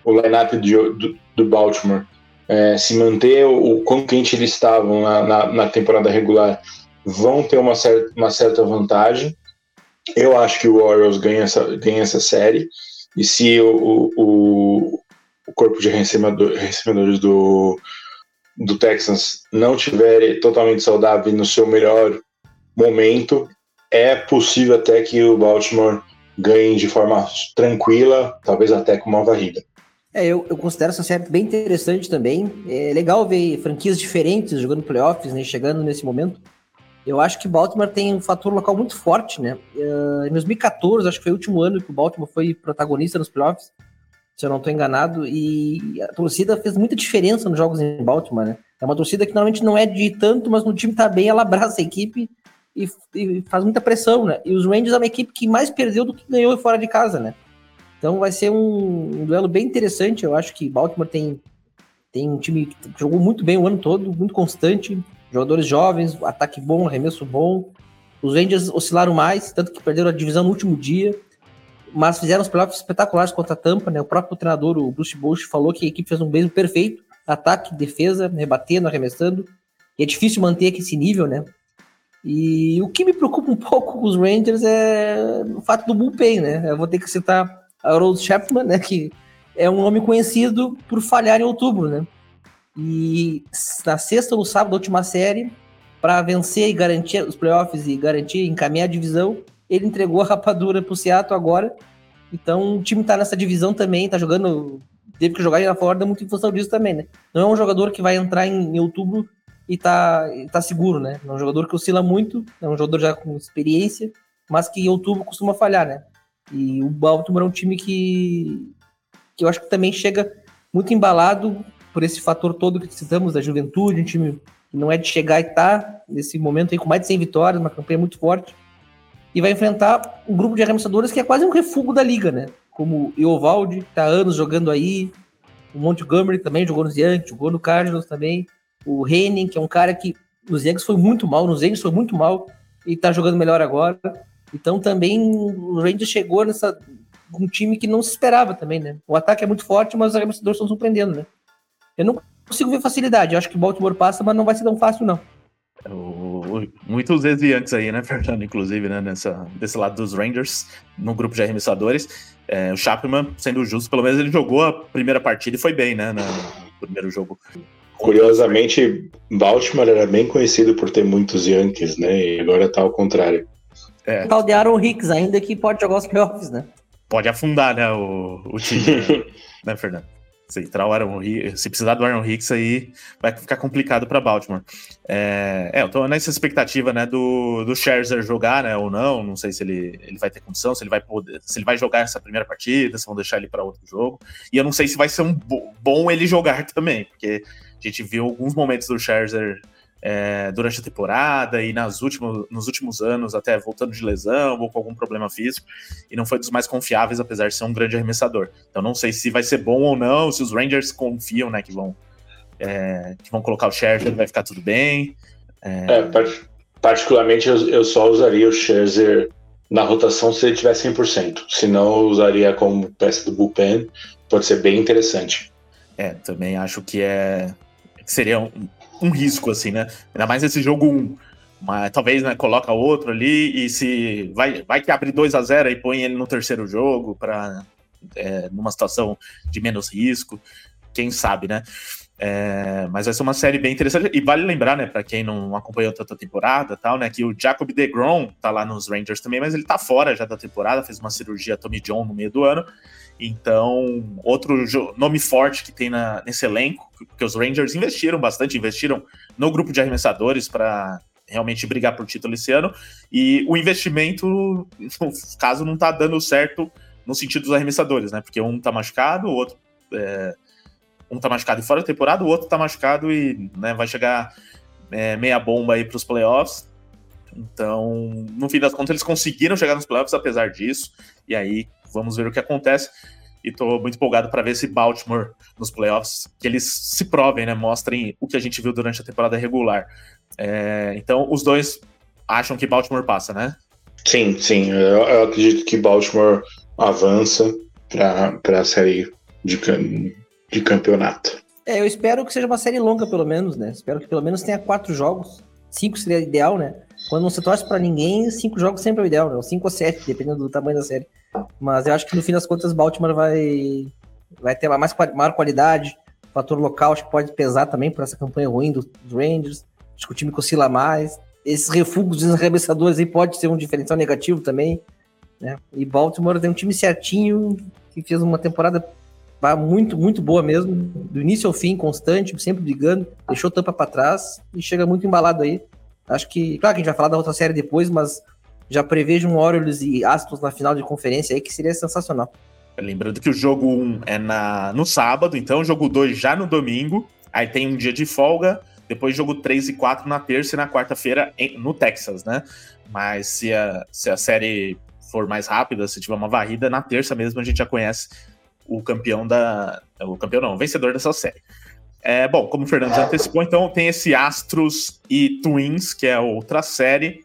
o lineup do, do Baltimore é, se manter o quão quente eles estavam na, na, na, temporada regular vão ter uma certa, uma certa vantagem. Eu acho que o Orioles ganha essa, ganha essa série, e se o, o, o corpo de recebedores do, do Texans não estiver totalmente saudável no seu melhor momento, é possível até que o Baltimore ganhe de forma tranquila, talvez até com uma varrida. É, eu, eu, considero essa série bem interessante também. É legal ver franquias diferentes jogando playoffs, né, chegando nesse momento. Eu acho que Baltimore tem um fator local muito forte, né? Uh, em 2014, acho que foi o último ano que o Baltimore foi protagonista nos playoffs se eu não estou enganado, e a torcida fez muita diferença nos jogos em Baltimore, né? É uma torcida que normalmente não é de tanto, mas no time tá bem, ela abraça a equipe e, e, faz muita pressão, né? E os Rangers é uma equipe que mais perdeu do que ganhou fora de casa, né? Então vai ser um, um duelo bem interessante. Eu acho que Baltimore tem, tem um time que jogou muito bem o ano todo, muito constante, jogadores jovens, ataque bom, arremesso bom. Os Rangers oscilaram mais, tanto que perderam a divisão no último dia mas fizeram os playoffs espetaculares contra a Tampa, né? O próprio treinador, o Bruce Bush, falou que a equipe fez um beijo perfeito, ataque, defesa, rebatendo, arremessando, e é difícil manter esse nível, né? E o que me preocupa um *laughs* pouco com os Rangers é o fato do bullpen, né? Eu vou ter que citar a Rose Chapman, né? Que é um nome conhecido por falhar em outubro, né? E na sexta ou no sábado última série, para vencer e garantir os playoffs e garantir encaminhar a divisão, ele entregou a rapadura pro Seattle agora. Então o time tá nessa divisão também, tá jogando. Teve que jogar na Flórida muito em função disso também, né? Não é um jogador que vai entrar em, em outubro e tá, tá seguro, né? É um jogador que oscila muito, é um jogador já com experiência, mas que em outubro costuma falhar, né? E o Baltimore é um time que, que eu acho que também chega muito embalado por esse fator todo que citamos da juventude, um time que não é de chegar e tá nesse momento aí com mais de 100 vitórias, uma campanha muito forte. e vai enfrentar um grupo de arremessadores que é quase um refúgio da liga, né? Como o Eovaldi, que tá anos jogando aí, o Montgomery também jogou nos Yankees, jogou no Cardinals também, o Henning, que é um cara que nos Yankees foi muito mal, nos Yankees foi muito mal, e tá jogando melhor agora. Então também o Rangers chegou nessa um time que não se esperava também, né? O ataque é muito forte, mas os arremessadores estão surpreendendo, né? Eu não consigo ver facilidade. Eu acho que o Baltimore passa, mas não vai ser tão fácil, não. O, muitos desviantes aí, né, *laughs* Fernando? Inclusive, né, nessa, desse lado dos Rangers, no grupo de arremessadores. É, o Chapman, sendo justo, pelo menos ele jogou a primeira partida e foi bem, né, no primeiro jogo. Curiosamente, Baltimore era bem conhecido por ter muitos Yankees, né? E agora tá ao contrário. É. O tal de Aaron Hicks ainda que pode jogar os playoffs, né? Pode afundar, né, o, o time, né, *laughs* Fernando? Se entrar o Aaron se precisar do Aaron Hicks aí, vai ficar complicado para Baltimore. É, é, eu tô nessa expectativa, né, do, do Scherzer jogar, né, ou não. Não sei se ele, ele vai ter condição, se ele vai poder, se ele vai jogar essa primeira partida, se vão deixar ele para outro jogo. E eu não sei se vai ser um bom ele jogar *laughs* também, porque a gente viu alguns momentos do Scherzer é, durante a temporada e nas últimos, nos últimos anos, até voltando de lesão ou com algum problema físico, e não foi dos mais confiáveis, apesar de ser um grande arremessador. Então não sei se vai ser bom ou não, se os Rangers confiam né, que, vão, é, que vão colocar o Scherzer, vai ficar tudo bem. É... é particularmente eu, eu, só usaria o Scherzer na rotação se ele tiver 100%, se não eu usaria como peça do bullpen, pode ser bem interessante. É, também acho que é seria um, um risco, assim, né? Ainda mais esse jogo 1. Um, mas talvez né, coloca outro ali e se vai, vai que abre 2 a 0 e põe ele no terceiro jogo para é, numa situação de menos risco, quem sabe, né? É, mas vai ser uma série bem interessante e vale lembrar, né, para quem não acompanhou tanta temporada, tal, né, que o Jacob DeGrom tá lá nos Rangers também, mas ele tá fora já da temporada, fez uma cirurgia Tommy John no meio do ano. Então, outro nome forte que tem na, nesse elenco, porque os Rangers investiram bastante, investiram no grupo de arremessadores para realmente brigar por título esse ano. E o investimento, no *laughs* caso, não está dando certo no sentido dos arremessadores, né? Porque um está machucado, o outro. É, um tá machucado e fora da temporada, o outro está machucado e né, vai chegar é, meia bomba aí para os playoffs. Então, no fim das contas, eles conseguiram chegar nos playoffs apesar disso. E aí, vamos ver o que acontece. E tô muito empolgado para ver se Baltimore nos playoffs, que eles se provem, né? Mostrem o que a gente viu durante a temporada regular. É, então, os dois acham que Baltimore passa, né? Sim, sim. Eu, eu acredito que Baltimore avança para a série de, de campeonato. É, eu espero que seja uma série longa, pelo menos, né? Espero que pelo menos tenha quatro jogos. Cinco seria ideal, né? Quando não se torce para ninguém, cinco jogos sempre é o ideal, né? Cinco ou sete, dependendo do tamanho da série. Mas eu acho que no fim das contas, Baltimore vai, vai ter mais, maior qualidade. O fator local acho que pode pesar também por essa campanha ruim dos Rangers. Acho que o time oscila mais. Esses refugos dos arremessadores aí pode ser um diferencial negativo também. Né? E Baltimore tem um time certinho que fez uma temporada muito, muito boa mesmo. Do início ao fim, constante, sempre brigando. Deixou tampa para trás e chega muito embalado aí. Acho que, claro que a gente vai falar da outra série depois, mas já prevejo um Orioles e Astros na final de conferência aí que seria sensacional. Lembrando que o jogo 1 um é na, no sábado, então o jogo 2 já no domingo, aí tem um dia de folga, depois jogo 3 e 4 na terça e na quarta-feira no Texas, né? Mas se a, se a série for mais rápida, se tiver uma varrida, na terça mesmo a gente já conhece o campeão da. O campeão não, o vencedor dessa série. É, bom, como o Fernando já antecipou, então tem esse Astros e Twins, que é outra série.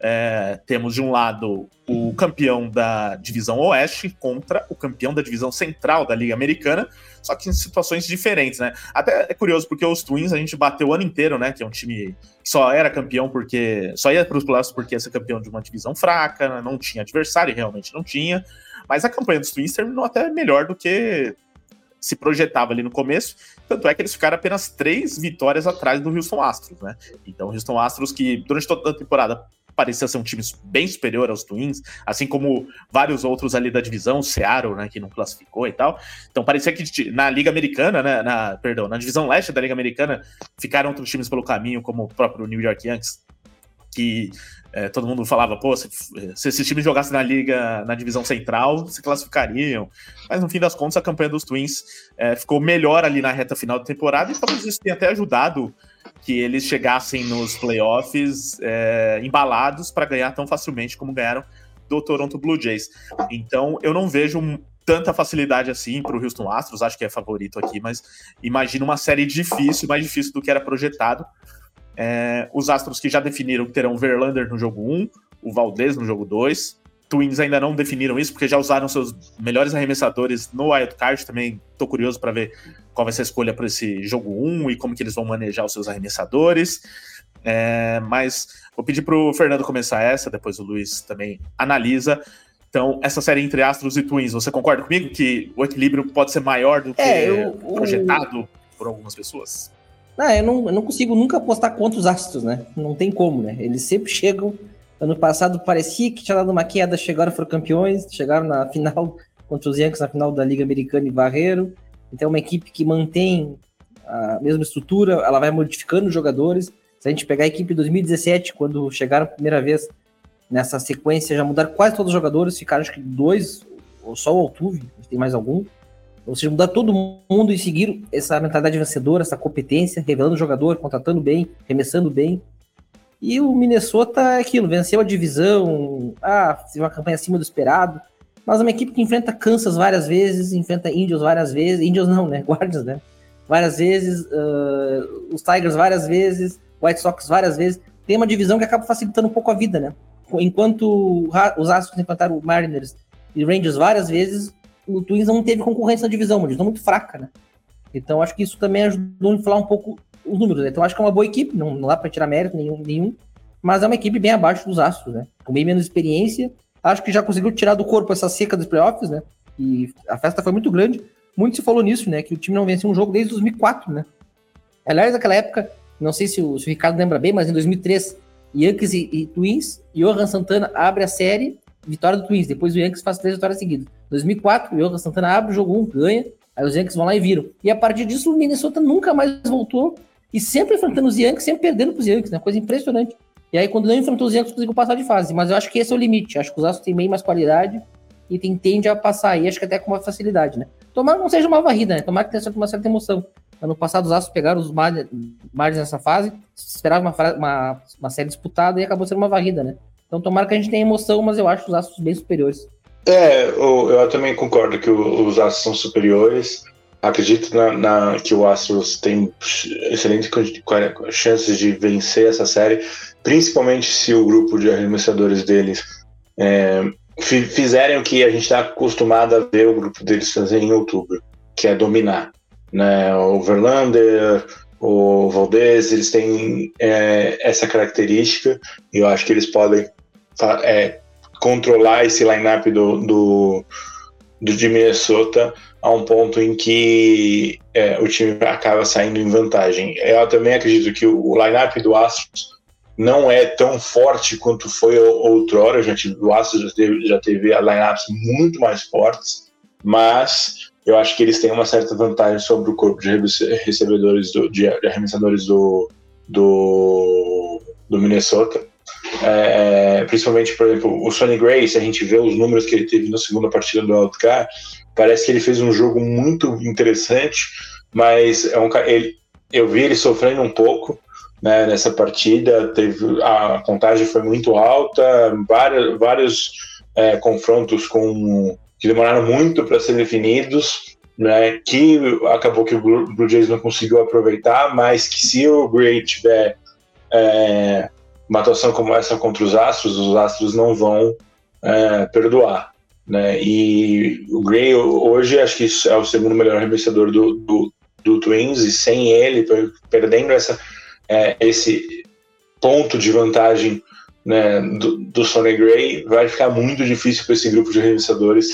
É, temos de um lado o campeão da divisão Oeste contra o campeão da divisão Central da Liga Americana, só que em situações diferentes, né? Até é curioso porque os Twins a gente bateu o ano inteiro, né? Que é um time que só era campeão porque. só ia para os playoffs porque ia ser campeão de uma divisão fraca, né? não tinha adversário, realmente não tinha. Mas a campanha dos Twins terminou até melhor do que se projetava ali no começo. Tanto é que eles ficaram apenas três vitórias atrás do Houston Astros, né? Então, o Houston Astros, que durante toda a temporada parecia ser um time bem superior aos Twins, assim como vários outros ali da divisão, o Seattle, né, que não classificou e tal. Então parecia que na Liga Americana, né, na, perdão, na divisão leste da Liga Americana, ficaram outros times pelo caminho, como o próprio New York Yankees, que é, todo mundo falava, pô, se, se esses times jogassem na liga, na divisão central, se classificariam. Mas no fim das contas, a campanha dos Twins é, ficou melhor ali na reta final da temporada e talvez isso tenha até ajudado que eles chegassem nos playoffs é, embalados para ganhar tão facilmente como ganharam do Toronto Blue Jays. Então, eu não vejo tanta facilidade assim para o Houston Astros, acho que é favorito aqui, mas imagino uma série difícil, mais difícil do que era projetado. É, os Astros que já definiram que terão Verlander no jogo 1, o Valdez no jogo 2. Twins ainda não definiram isso, porque já usaram seus melhores arremessadores no Wild Card. Também estou curioso para ver qual vai ser a escolha para esse jogo 1 e como que eles vão manejar os seus arremessadores. É, mas vou pedir para o Fernando começar essa, depois o Luiz também analisa. Então, essa série entre Astros e Twins, você concorda comigo que o equilíbrio pode ser maior do que é, eu, projetado o... por algumas pessoas? Não, eu não, eu não consigo nunca apostar contra os Astros, né? Não tem como, né? Eles sempre *laughs* chegam. Ano passado parecia que tinha dado uma queda, chegaram, foram campeões, chegaram na final *laughs* contra os Yankees na final da Liga Americana e Barreiro. Então, é uma equipe que mantém a mesma estrutura, ela vai modificando os jogadores. Se a gente pegar a equipe de 2017, quando chegaram a primeira vez nessa sequência já mudaram quase todos os jogadores, ficaram acho que dois, ou só o Altuve, tem mais algum. Ou seja, mudaram todo mundo e seguiram essa mentalidade vencedora, essa competência, revelando o jogador, contratando bem, remessando bem. E o Minnesota é aquilo, venceu a divisão, ah, teve uma campanha acima do esperado, mas é uma equipe que enfrenta Kansas várias vezes, enfrenta Indians várias vezes, Indians não, né, *laughs* Guardians, né, várias vezes, uh, os Tigers várias vezes, White Sox várias vezes, tem uma divisão que acaba facilitando um pouco a vida, né, enquanto os Astros enfrentaram Mariners e Rangers várias vezes, o Twins não teve concorrência na divisão, uma divisão muito fraca, né? Então acho que isso também ajudou a inflar um pouco os números. Né? Então acho que é uma boa equipe, não, não dá para tirar mérito nenhum, nenhum, mas é uma equipe bem abaixo dos Astros, né? Com bem menos experiência. Acho que já conseguiu tirar do corpo essa seca dos playoffs, né? E a festa foi muito grande. Muito se falou nisso, né? Que o time não venceu um jogo desde 2004, né? Aliás, naquela época, não sei se o, se o Ricardo lembra bem, mas em 2003 Yankees e, e Twins, Johan Santana abre a série, vitória do Twins. Depois o Yankees faz três vitórias seguidas. 2004, o Johan Santana abre o jogo 1, ganha. Aí os Yankees vão lá e viram. E a partir disso, o Minnesota nunca mais voltou. E sempre enfrentando os Yankees, sempre perdendo para os Yankees, né? Coisa impressionante. E aí, quando não enfrentou os Yankees, conseguiu passar de fase. Mas eu acho que esse é o limite. Acho que os Astros têm bem mais qualidade e tem, tende a passar aí, acho que até com uma facilidade, né? Tomara que não seja uma varrida, né? Tomara que tenha uma certa emoção. Ano passado os Astros pegaram os Mariners nessa fase, esperava uma, uma, uma, série disputada e acabou sendo uma varrida, né? Então tomara que a gente tenha emoção, mas eu acho os Astros bem superiores. É, eu, também concordo que os Astros são superiores. Acredito na, na, que o Astros tem excelentes chances de vencer essa série, principalmente se o grupo de arremessadores deles é, fizerem o que a gente está acostumado a ver o grupo deles fazer em outubro, que é dominar né? O Verlander, o Valdez, eles têm é, essa característica e eu acho que eles podem é, controlar esse lineup do, do, do de Minnesota a um ponto em que é, o time acaba saindo em vantagem. Eu também acredito que o, lineup do Astros não é tão forte quanto foi outrora. Já tive, o Astros já teve, já teve lineups muito mais fortes, mas eu acho que eles têm uma certa vantagem sobre o corpo de recebedores, do, de, arremessadores do, do, do Minnesota. É, principalmente, por exemplo, o Sonny Gray, se a gente vê os números que ele teve na segunda partida do Wildcard, parece que ele fez um jogo muito interessante, mas é um, ele, eu vi ele sofrendo um pouco né, nessa partida, teve, a contagem foi muito alta, vários, vários é, confrontos com que demoraram muito para ser definidos, né, que acabou que o Blue Jays não conseguiu aproveitar, mas que se o Gray tiver é, uma atuação como essa contra os Astros, os Astros não vão é, perdoar. Né? E o Gray hoje acho que é o segundo melhor arremessador do, do, do Twins, e sem ele, perdendo essa, é, esse ponto de vantagem né, do, do Sonny Gray, vai ficar muito difícil para esse grupo de arremessadores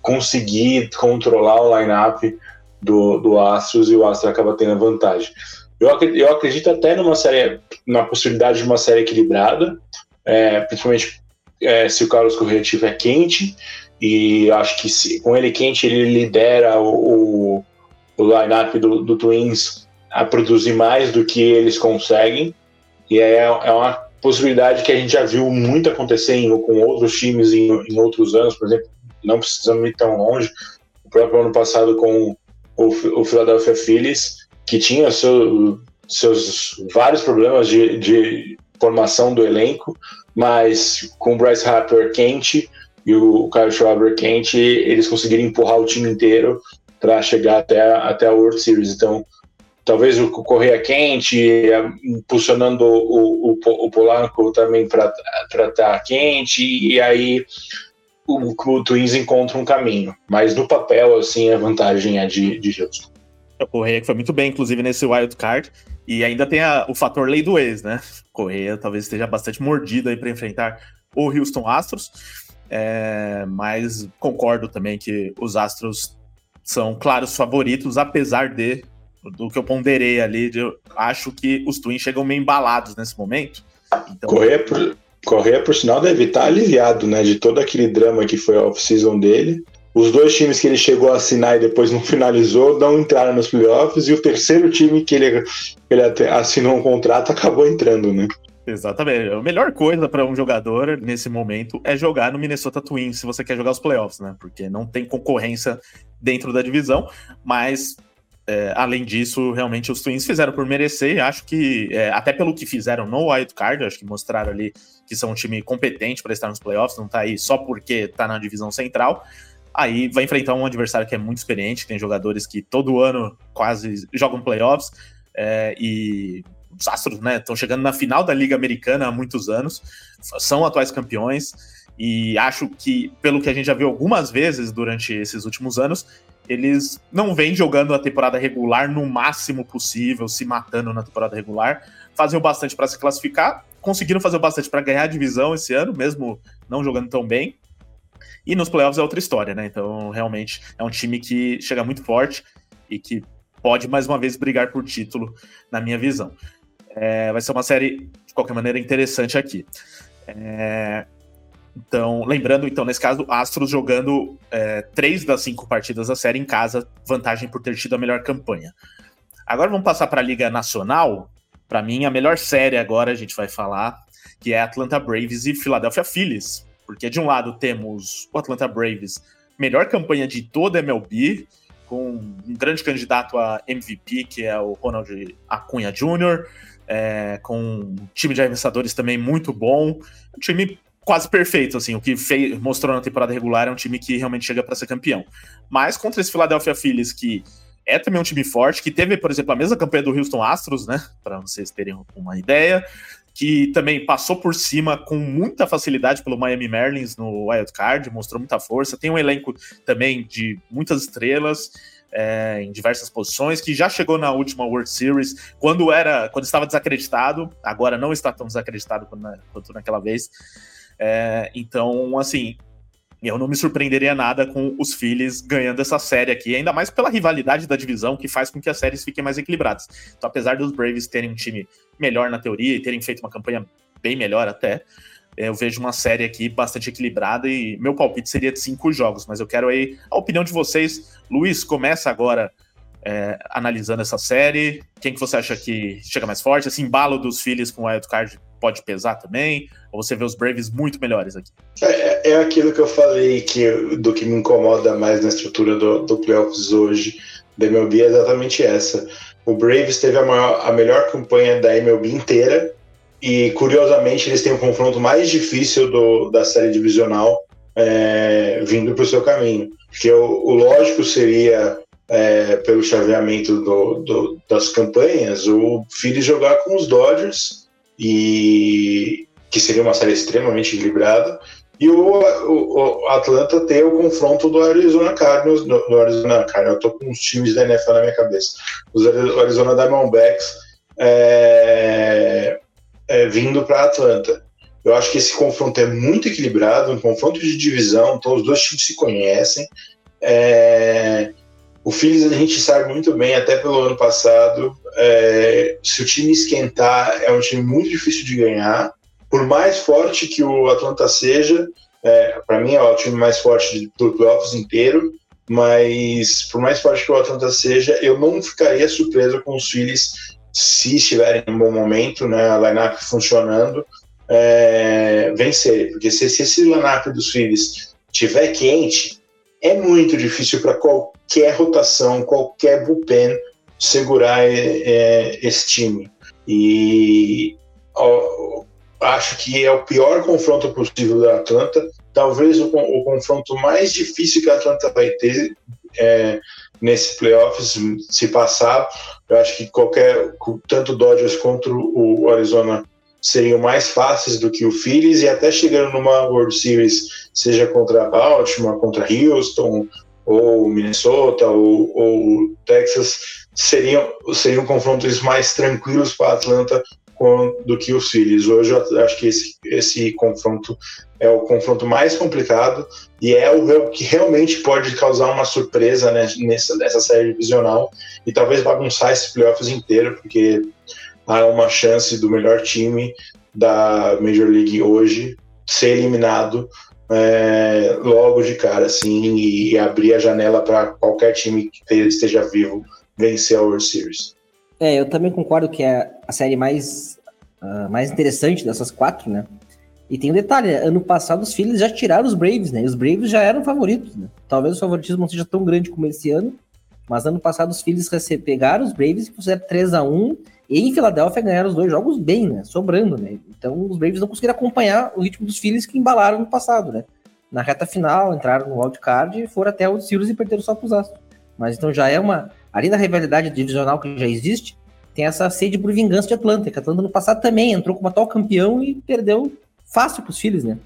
conseguir controlar o line-up do, do Astros e o Astros acaba tendo a vantagem. Eu, eu acredito até numa série, na possibilidade de uma série equilibrada, é, principalmente é, se o Carlos Corrêa estiver quente, e acho que se, com ele quente ele lidera o, o, o line-up do, do Twins a produzir mais do que eles conseguem, e é, é uma possibilidade que a gente já viu muito acontecer em, com outros times em, em, outros anos, por exemplo, não precisamos ir tão longe. O próprio ano passado com o, o Philadelphia Phillies, que tinha seu, seus vários problemas de, de formação do elenco, mas com o Bryce Harper quente e o Kyle Schwarber quente, eles conseguiram empurrar o time inteiro para chegar até, até a World Series. Então, talvez o Correia quente, impulsionando o, o, o Polanco também para estar quente, e aí o, o Twins encontra um caminho. Mas no papel, assim, a vantagem é de, de Houston. O Correia que foi muito bem, inclusive, nesse wild card. E ainda tem a, o fator lei do ex, né? Correia talvez esteja bastante mordido aí para enfrentar o Houston Astros. É, mas concordo também que os Astros são claros favoritos, apesar de do que eu ponderei ali, de, eu acho que os Twins chegam meio embalados nesse momento. Então, Correia, por, Correia, por sinal, deve estar aliviado, né? De todo aquele drama que foi a off-season dele. Os dois times que ele chegou a assinar e depois não *laughs* finalizou não entraram nos playoffs, e o terceiro time que ele, ele assinou um contrato acabou entrando, né? Exatamente. A melhor coisa para um jogador nesse momento é jogar no Minnesota Twins se você quer jogar os playoffs, né? Porque não tem concorrência dentro da divisão, mas é, além disso, realmente os Twins fizeram por merecer. Acho que, é, até pelo que fizeram no Wild Card, acho que mostraram ali que são um time competente para estar nos playoffs, não tá aí só porque tá na divisão central. Aí vai enfrentar um adversário que é muito experiente, tem jogadores que todo ano quase jogam playoffs, é, e os Astros, né, estão chegando na final da Liga Americana há muitos anos, são atuais campeões, e acho que, pelo que a gente já viu algumas vezes durante esses últimos anos, eles não vêm jogando a temporada regular no máximo possível, se matando na temporada regular, fazem o bastante para se classificar, conseguiram fazer o bastante para ganhar a divisão esse ano, mesmo não jogando tão bem. E nos playoffs é outra história, né? Então, realmente, é um time que chega muito forte e que pode, mais uma vez, brigar por título, na minha visão. É, vai ser uma série, de qualquer maneira, interessante aqui. É, então, lembrando, então, nesse caso, Astros jogando é, três das cinco partidas da série em casa, vantagem por ter tido a melhor campanha. Agora vamos passar para a Liga Nacional. Para mim, a melhor série agora a gente vai falar, que é Atlanta Braves e Philadelphia Phillies. Porque de um lado temos o Atlanta Braves, melhor campanha de toda a MLB, com um grande candidato a MVP, que é o Ronald Acunha Jr., é, com um time de arremessadores também muito bom, um time quase perfeito, assim, o que mostrou na temporada regular é um time que realmente chega para ser campeão. Mas contra esse Philadelphia Phillies, que é também um time forte, que teve, por exemplo, a mesma campanha do Houston Astros, né, para vocês terem uma ideia, que também passou por cima com muita facilidade pelo Miami Marlins no Wild Card, mostrou muita força. Tem um elenco também de muitas estrelas é, em diversas posições, que já chegou na última World Series quando era, quando estava desacreditado. Agora não está tão desacreditado quanto, naquela vez. É, então, assim, eu não me surpreenderia nada com os Phillies ganhando essa série aqui, ainda mais pela rivalidade da divisão, que faz com que as séries fiquem mais equilibradas. Então, apesar dos Braves terem um time melhor na teoria e terem feito uma campanha bem melhor até, eu vejo uma série aqui bastante equilibrada e meu palpite seria de cinco jogos, mas eu quero aí a opinião de vocês. Luiz, começa agora é, analisando essa série. Quem que você acha que chega mais forte? Esse embalo dos Phillies com o Wild Card pode pesar também? Ou você vê os Braves muito melhores aqui? É, é aquilo que eu falei que, do que me incomoda mais na estrutura do, do playoffs hoje da MLB é exatamente essa. O Braves teve a, maior, a melhor campanha da MLB inteira e, curiosamente, eles têm o confronto mais difícil do, da série divisional é, vindo para o seu caminho. Porque o, o lógico seria, é, pelo chaveamento do, do, das campanhas, o Phillies jogar com os Dodgers e que seria uma série extremamente equilibrada. E o, o, o Atlanta ter o confronto do Arizona Cardinals, do Arizona Cardinals, eu tô com os times da NFL na minha cabeça, os Arizona Diamondbacks é, é, vindo para Atlanta. Eu acho que esse confronto é muito equilibrado, um confronto de divisão, então os dois times se conhecem. É, o Phillies a gente sabe muito bem, até pelo ano passado, é, se o time esquentar, é um time muito difícil de ganhar. Por mais forte que o Atlanta seja, é, para mim é o time mais forte do playoffs inteiro, mas por mais forte que o Atlanta seja, eu não ficaria surpreso com os Phillies se estiverem em um bom momento, né, a lineup funcionando, é, vencer. Porque se, se esse lineup dos Phillies estiver quente, é muito difícil para qualquer rotação, qualquer bullpen segurar é, é, esse time. E ó, acho que é o pior confronto possível da Atlanta. Talvez o, o confronto mais difícil que a Atlanta vai ter é, nesse playoffs, se passar. Eu acho que qualquer, tanto o Dodgers contra o Arizona seriam mais fáceis do que o Phillies e até chegando numa World Series, seja contra Baltimore, contra Houston, ou Minnesota, ou, ou Texas, seriam, seriam confrontos mais tranquilos para Atlanta do que os Phillies. Hoje eu acho que esse, esse confronto é o confronto mais complicado e é o que realmente pode causar uma surpresa né, nessa, nessa série divisional e talvez bagunçar esse playoffs inteiro, porque há uma chance do melhor time da Major League hoje ser eliminado é, logo de cara, assim, e abrir a janela para qualquer time que esteja vivo vencer a World Series. É, eu também concordo que é a série mais, uh, mais interessante dessas quatro, né? E tem um detalhe, ano passado os Phillies já tiraram os Braves, né? E os Braves já eram favoritos, né? Talvez o favoritismo não seja tão grande como esse ano, mas ano passado os Phillies pegaram os Braves e fizeram 3 a 1 e em Filadélfia ganharam os dois jogos bem, né? Sobrando, né? Então os Braves não conseguiram acompanhar o ritmo dos Phillies que embalaram no passado, né? Na reta final, entraram no wildcard e foram até o Sirius e perderam só para os Astros. Mas então já é uma. Além da rivalidade divisional que já existe, tem essa sede por vingança de Atlanta, que Atlanta no passado também entrou como atual campeão e perdeu fácil para os Phillies, né?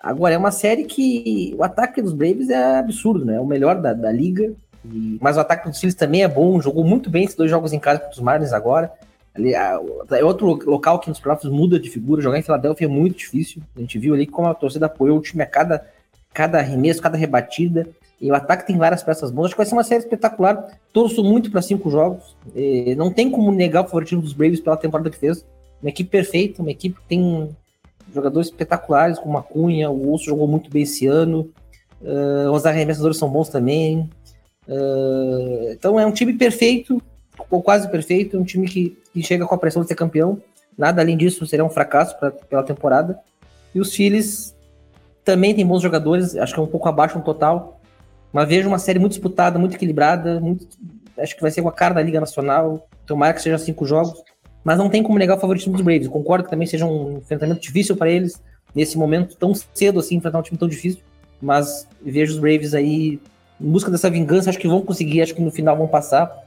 Agora, é uma série que o ataque dos Braves é absurdo, né? É o melhor da, da liga. E... mas o ataque dos Phillies também é bom, jogou muito bem esses dois jogos em casa contra os Marlins agora. Ali, é outro local que nos playoffs muda de figura. Jogar em Filadélfia é muito difícil. A gente viu ali como a torcida apoiou o time a cada, cada arremesso, cada rebatida. E o ataque tem várias peças boas. Acho que vai ser uma série espetacular. Torço muito para cinco jogos. E não tem como negar o favoritismo dos Braves pela temporada que fez. Uma equipe perfeita, uma equipe que tem jogadores espetaculares, como a Cunha. O Osso jogou muito bem esse ano. Uh, os arremessadores são bons também. Uh, então é um time perfeito, quase perfeito. Um time que e chega com a pressão de ser campeão. Nada além disso seria um fracasso pra, pela temporada. E os Phillies também tem bons jogadores, acho que é um pouco abaixo no total. Mas vejo uma série muito disputada, muito equilibrada. Muito, acho que vai ser com a cara da Liga Nacional. Tomara que seja cinco jogos. Mas não tem como negar o favoritismo dos Braves. Concordo que também seja um enfrentamento difícil para eles, nesse momento tão cedo assim, enfrentar um time tão difícil. Mas vejo os Braves aí em busca dessa vingança. Acho que vão conseguir, acho que no final vão passar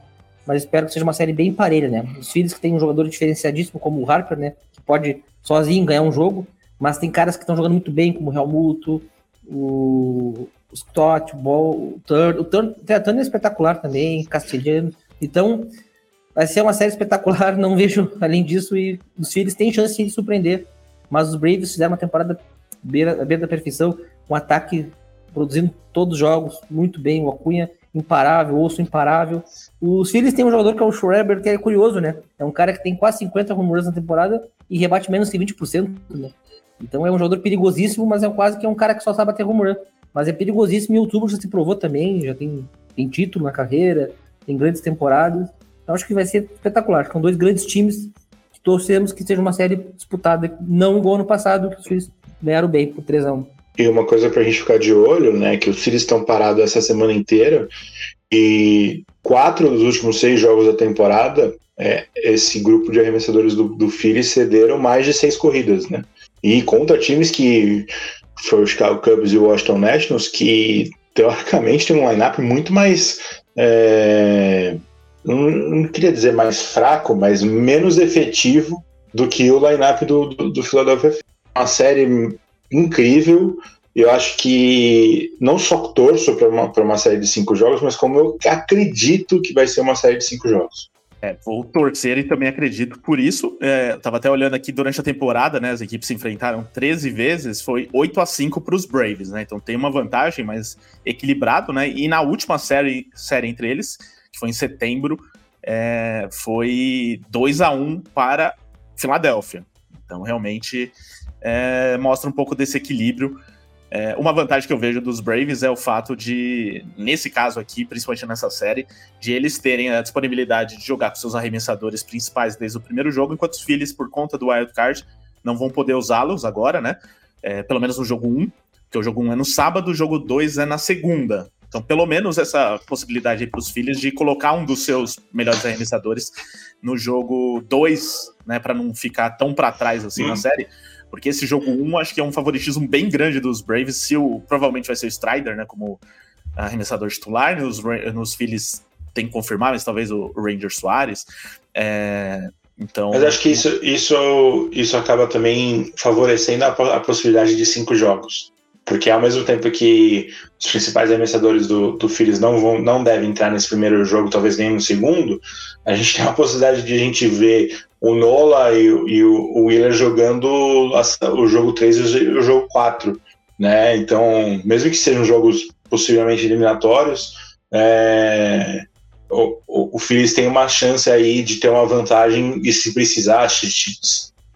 mas espero que seja uma série bem parelha, né? Os Phillies que tem um jogador diferenciadíssimo como o Harper, né? Que pode sozinho ganhar um jogo, mas tem caras que estão jogando muito bem, como o Helmuto, o, o Stott, o Ball, o Turner. O Turner, é espetacular também, Castilhano. Então, vai ser uma série espetacular, não vejo além disso, e os Phillies têm chance de surpreender. Mas os Braves fizeram uma temporada beira, beira da perfeição, um ataque produzindo todos os jogos muito bem, o Acunha imparável, osso imparável. Os Phillies têm um jogador que é o Schreiber, que é curioso, né? É um cara que tem quase 50 home runs na temporada e rebate menos que 20%, né? Então é um jogador perigosíssimo, mas é quase que é um cara que só sabe bater run. Mas é perigosíssimo e o outubro já se provou também, já tem, tem título na carreira, tem grandes temporadas. Então acho que vai ser espetacular. São dois grandes times que torcemos que seja uma série disputada, não igual ano passado, que os Phillies ganharam bem por 3 a 1 e uma coisa para a gente ficar de olho, né, que os Phillies estão parados essa semana inteira e quatro dos últimos seis jogos da temporada, é, esse grupo de arremessadores do, do Phillies cederam mais de seis corridas, né? E contra times que foi o Chicago Cubs e o Washington Nationals, que teoricamente tem um lineup muito mais é, não, não, queria dizer mais fraco, mas menos efetivo do que o lineup do, do, do Philadelphia. Uma série incrível. Eu acho que não só torço para uma, uma série de cinco jogos, mas como eu acredito que vai ser uma série de cinco jogos. É, vou torcer e também acredito por isso. É, tava até olhando aqui durante a temporada, né? As equipes se enfrentaram 13 vezes, foi 8 a 5 para os Braves, né? Então tem uma vantagem, mas equilibrado, né? E na última série, série entre eles, que foi em setembro, é, foi 2 a 1 para Filadélfia. Então realmente é, mostra um pouco desse equilíbrio. É, uma vantagem que eu vejo dos Braves é o fato de, nesse caso aqui, principalmente nessa série, de eles terem a disponibilidade de jogar com seus arremessadores principais desde o primeiro jogo, enquanto os Phillies, por conta do wild card, não vão poder usá-los agora, né? É, pelo menos no jogo 1, que o jogo 1 é no sábado, o jogo 2 é na segunda. Então, pelo menos essa possibilidade para os filhos de colocar um dos seus melhores arremessadores no jogo 2, né, para não ficar tão para trás assim na série. Porque esse jogo 1 um, acho que é um favoritismo bem grande dos Braves, se o provavelmente vai ser o Strider, né, como arremessador titular, nos, nos Phillies tem que confirmar, mas talvez o, o Ranger Soares. É, então, mas acho que isso, isso, isso acaba também favorecendo a, a, possibilidade de cinco jogos. Porque ao mesmo tempo que os principais arremessadores do, do Phillies não, vão, não devem entrar nesse primeiro jogo, talvez nem no segundo, a gente *laughs* tem a possibilidade de a gente ver o Nola e, e o, o jogando o jogo 3 e o jogo 4. Né? Então, mesmo que sejam jogos possivelmente eliminatórios, é, o, o, o Phillies tem uma chance aí de ter uma vantagem e se precisar, se,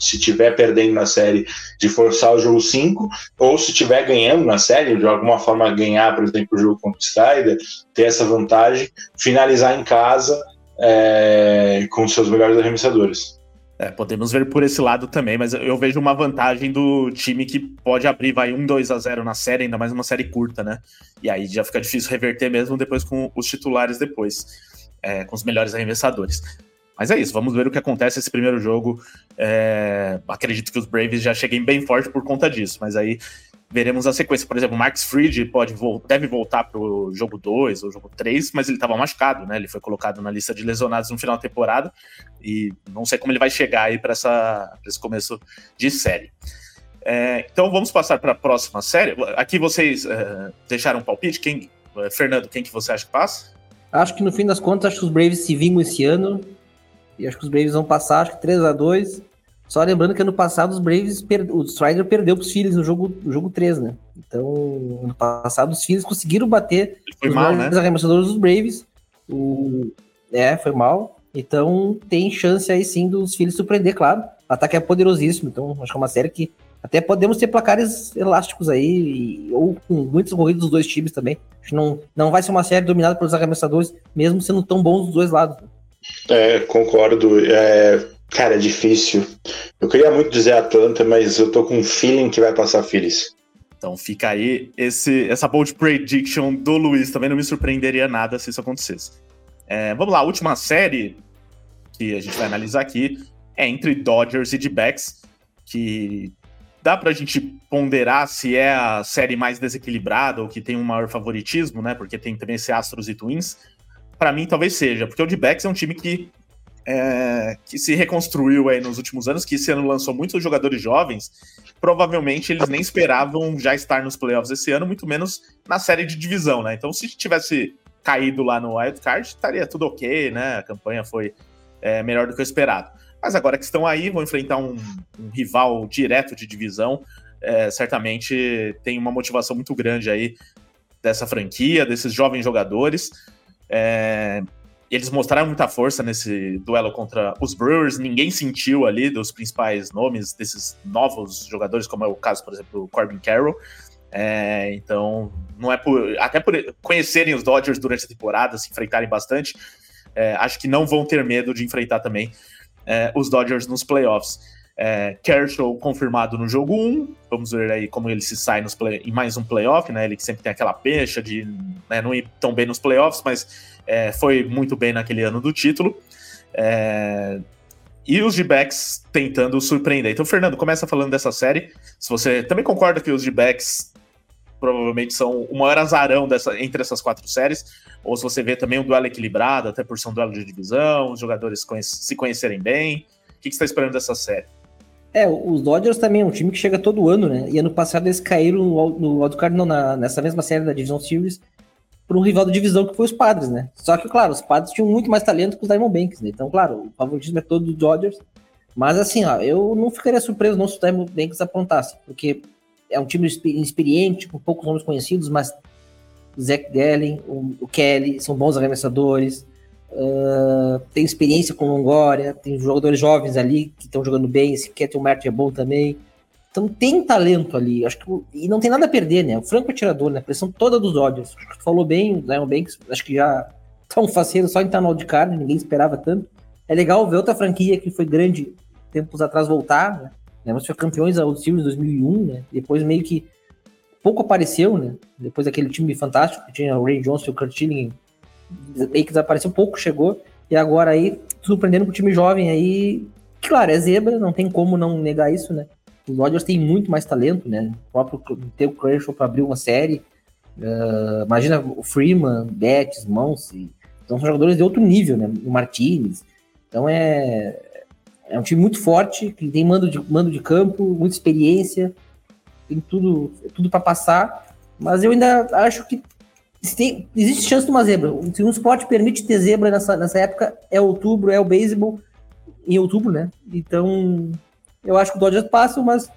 se tiver perdendo na série, de forçar o jogo 5, ou se tiver ganhando na série, de alguma forma ganhar, por exemplo, o jogo contra o Strider, ter essa vantagem, finalizar em casa é, com seus melhores arremessadores. É, podemos ver por esse lado também, mas eu vejo uma vantagem do time que pode abrir, vai 1 2 a 0 na série, ainda mais uma série curta, né? E aí já fica difícil reverter mesmo depois com os titulares depois, é, com os melhores arremessadores. Mas é isso, vamos ver o que acontece esse primeiro jogo. É, acredito que os Braves já cheguem bem forte por conta disso, mas aí veremos a sequência. Por exemplo, o Max Fried pode, deve voltar para o jogo 2 ou jogo 3, mas ele estava machucado, né? Ele foi colocado na lista de lesionados no final da temporada e não sei como ele vai chegar aí para esse começo de série. É, então vamos passar para a próxima série. Aqui vocês é, deixaram um palpite. Quem, é, Fernando, quem que você acha que passa? Acho que no fim das contas, acho que os Braves se vingam esse ano. E acho que os Braves vão passar, acho que 3 a 2 só lembrando que ano passado os Braves, per... o Strider perdeu para os Phillies no jogo, no jogo 3, né? Então, ano passado os Phillies conseguiram bater foi os mal, né? arremessadores dos Braves. O... É, foi mal. Então, tem chance aí sim dos Phillies surpreender, claro. O ataque é poderosíssimo, então acho que é uma série que até podemos ter placares elásticos aí, ou com muitas corridas dos dois times também. Acho que não, não vai ser uma série dominada pelos arremessadores, mesmo sendo tão bons dos dois lados. É, concordo. É, Cara, é difícil. Eu queria muito dizer Atlanta, mas eu tô com um feeling que vai passar Phillies. Então fica aí esse, essa bold prediction do Luiz. Também não me surpreenderia nada se isso acontecesse. É, vamos lá, última série que a gente vai analisar aqui é entre Dodgers e D-Backs, que dá pra gente ponderar se é a série mais desequilibrada ou que tem um maior favoritismo, né? Porque tem também esse Astros e Twins. Para mim, talvez seja, porque o D-Backs é um time que é, que se reconstruiu aí nos últimos anos, que esse ano lançou muitos jogadores jovens, provavelmente eles nem esperavam já estar nos playoffs esse ano, muito menos na série de divisão, né? Então, se tivesse caído lá no Wild Card, estaria tudo ok, né? A campanha foi é, melhor do que o esperado. Mas agora que estão aí, vão enfrentar um, um rival direto de divisão, é, certamente tem uma motivação muito grande aí dessa franquia, desses jovens jogadores. É, eles mostraram muita força nesse duelo contra os Brewers. Ninguém sentiu ali dos principais nomes desses novos jogadores, como é o caso, por exemplo, do Corbin Carroll. É, então, não é por. Até por conhecerem os Dodgers durante a temporada, se enfrentarem bastante, é, acho que não vão ter medo de enfrentar também é, os Dodgers nos playoffs. É, Kershaw confirmado no jogo 1. Vamos ver aí como ele se sai play, em mais um playoff, né? Ele que sempre tem aquela pecha de né, não ir tão bem nos playoffs, mas é, foi muito bem naquele ano do título. É, e os D-backs tentando surpreender. Então, Fernando, começa falando dessa série. Se você também concorda que os D-backs provavelmente são o maior azarão dessa, entre essas quatro séries, ou se você vê também um duelo equilibrado, até por ser um duelo de divisão, os jogadores se conhecerem bem. O que, que você está esperando dessa série? É, os Dodgers também é um time que chega todo ano, né? E ano passado eles caíram no, no wildcard, não, na, nessa mesma série da Division Series, para um rival da divisão que foi os Padres, né? Só que, claro, os Padres tinham muito mais talento que os Diamondbacks, né? Então, claro, o favoritismo é todo dos Dodgers. Mas, assim, ó, eu não ficaria surpreso não se o Diamondbacks aprontasse, porque é um time experiente, com poucos nomes conhecidos, mas o Zach Gallen, o, o Kelly, são bons arremessadores, uh, tem experiência com Longoria, tem jogadores jovens ali que estão jogando bem, esse Ketel Mert é bom também. Então tem talento ali, acho que e não tem nada a perder, né? O Franco é tirador, né? A pressão toda dos Dodgers. Falou bem, o Diamond Banks, acho que já tá um faceiro só em estar no wildcard, ninguém esperava tanto. É legal ver outra franquia que foi grande tempos atrás voltar, né? Nós foi campeões da World Series 2001, né? Depois meio que pouco apareceu, né? Depois daquele time fantástico que tinha o Ray Johnson e o Kurt Schilling, meio que desapareceu pouco, chegou, e agora aí, surpreendendo com o time jovem aí, claro, é zebra, não tem como não negar isso, né? Os Dodgers têm muito mais talento, né? O próprio ter o Kershaw para abrir uma série, uh, imagina o Freeman, Betts, Monsi, então são jogadores de outro nível, né? O Martinez, então é, é um time muito forte, que tem mando de, mando de campo, muita experiência, tem tudo, tudo para passar, mas eu ainda acho que tem, existe chance de uma zebra. Se um esporte permite ter zebra nessa, nessa época, é outubro, é o beisebol em outubro, né? Então, eu acho que o Dodgers passa, mas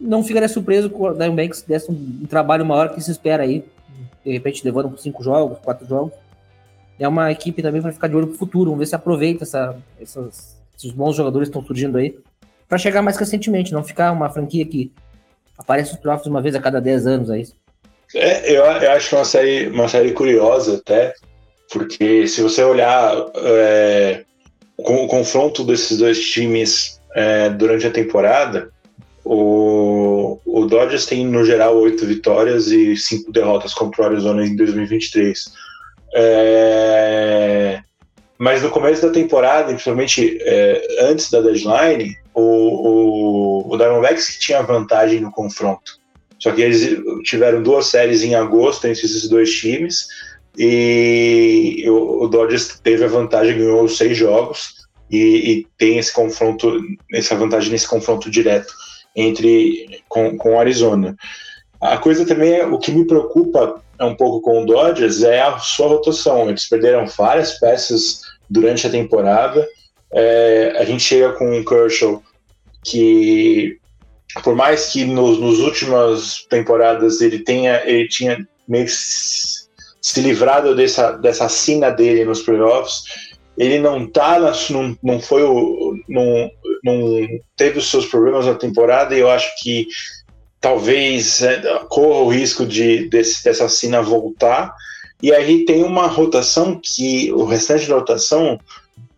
não ficaria surpreso com o Diamondbacks desse um, um, trabalho maior que se espera aí. De repente, levando cinco jogos, quatro jogos. É uma equipe também para ficar de olho pro futuro. Vamos ver se aproveita essa, essas, esses bons jogadores que estão surgindo aí, para chegar mais recentemente, não ficar uma franquia que aparece nos playoffs uma vez a cada 10 anos aí. É, eu, eu acho uma série, uma série curiosa até, porque se você olhar é, o confronto desses dois times é, durante a temporada, o, o Dodgers tem no geral oito vitórias e cinco derrotas contra o Arizona em 2023. É, mas no começo da temporada, principalmente é, antes da deadline, o, o, o Diamondbacks tinha vantagem no confronto. Só que eles tiveram duas séries em agosto entre esses dois times e o, Dodgers teve a vantagem, ganhou seis jogos e, e, tem esse confronto, essa vantagem nesse confronto direto entre com, com o Arizona. A coisa também, é, o que me preocupa um pouco com o Dodgers é a sua rotação. Eles perderam várias peças durante a temporada. É, a gente chega com o Kershaw, que por mais que nos, nos últimas temporadas ele tenha ele tinha meio se livrado dessa, dessa sina dele nos playoffs, ele não tá não, não foi o não, não teve os seus problemas na temporada e eu acho que talvez é, corra o risco de desse, dessa sina voltar. E aí tem uma rotação que o restante da rotação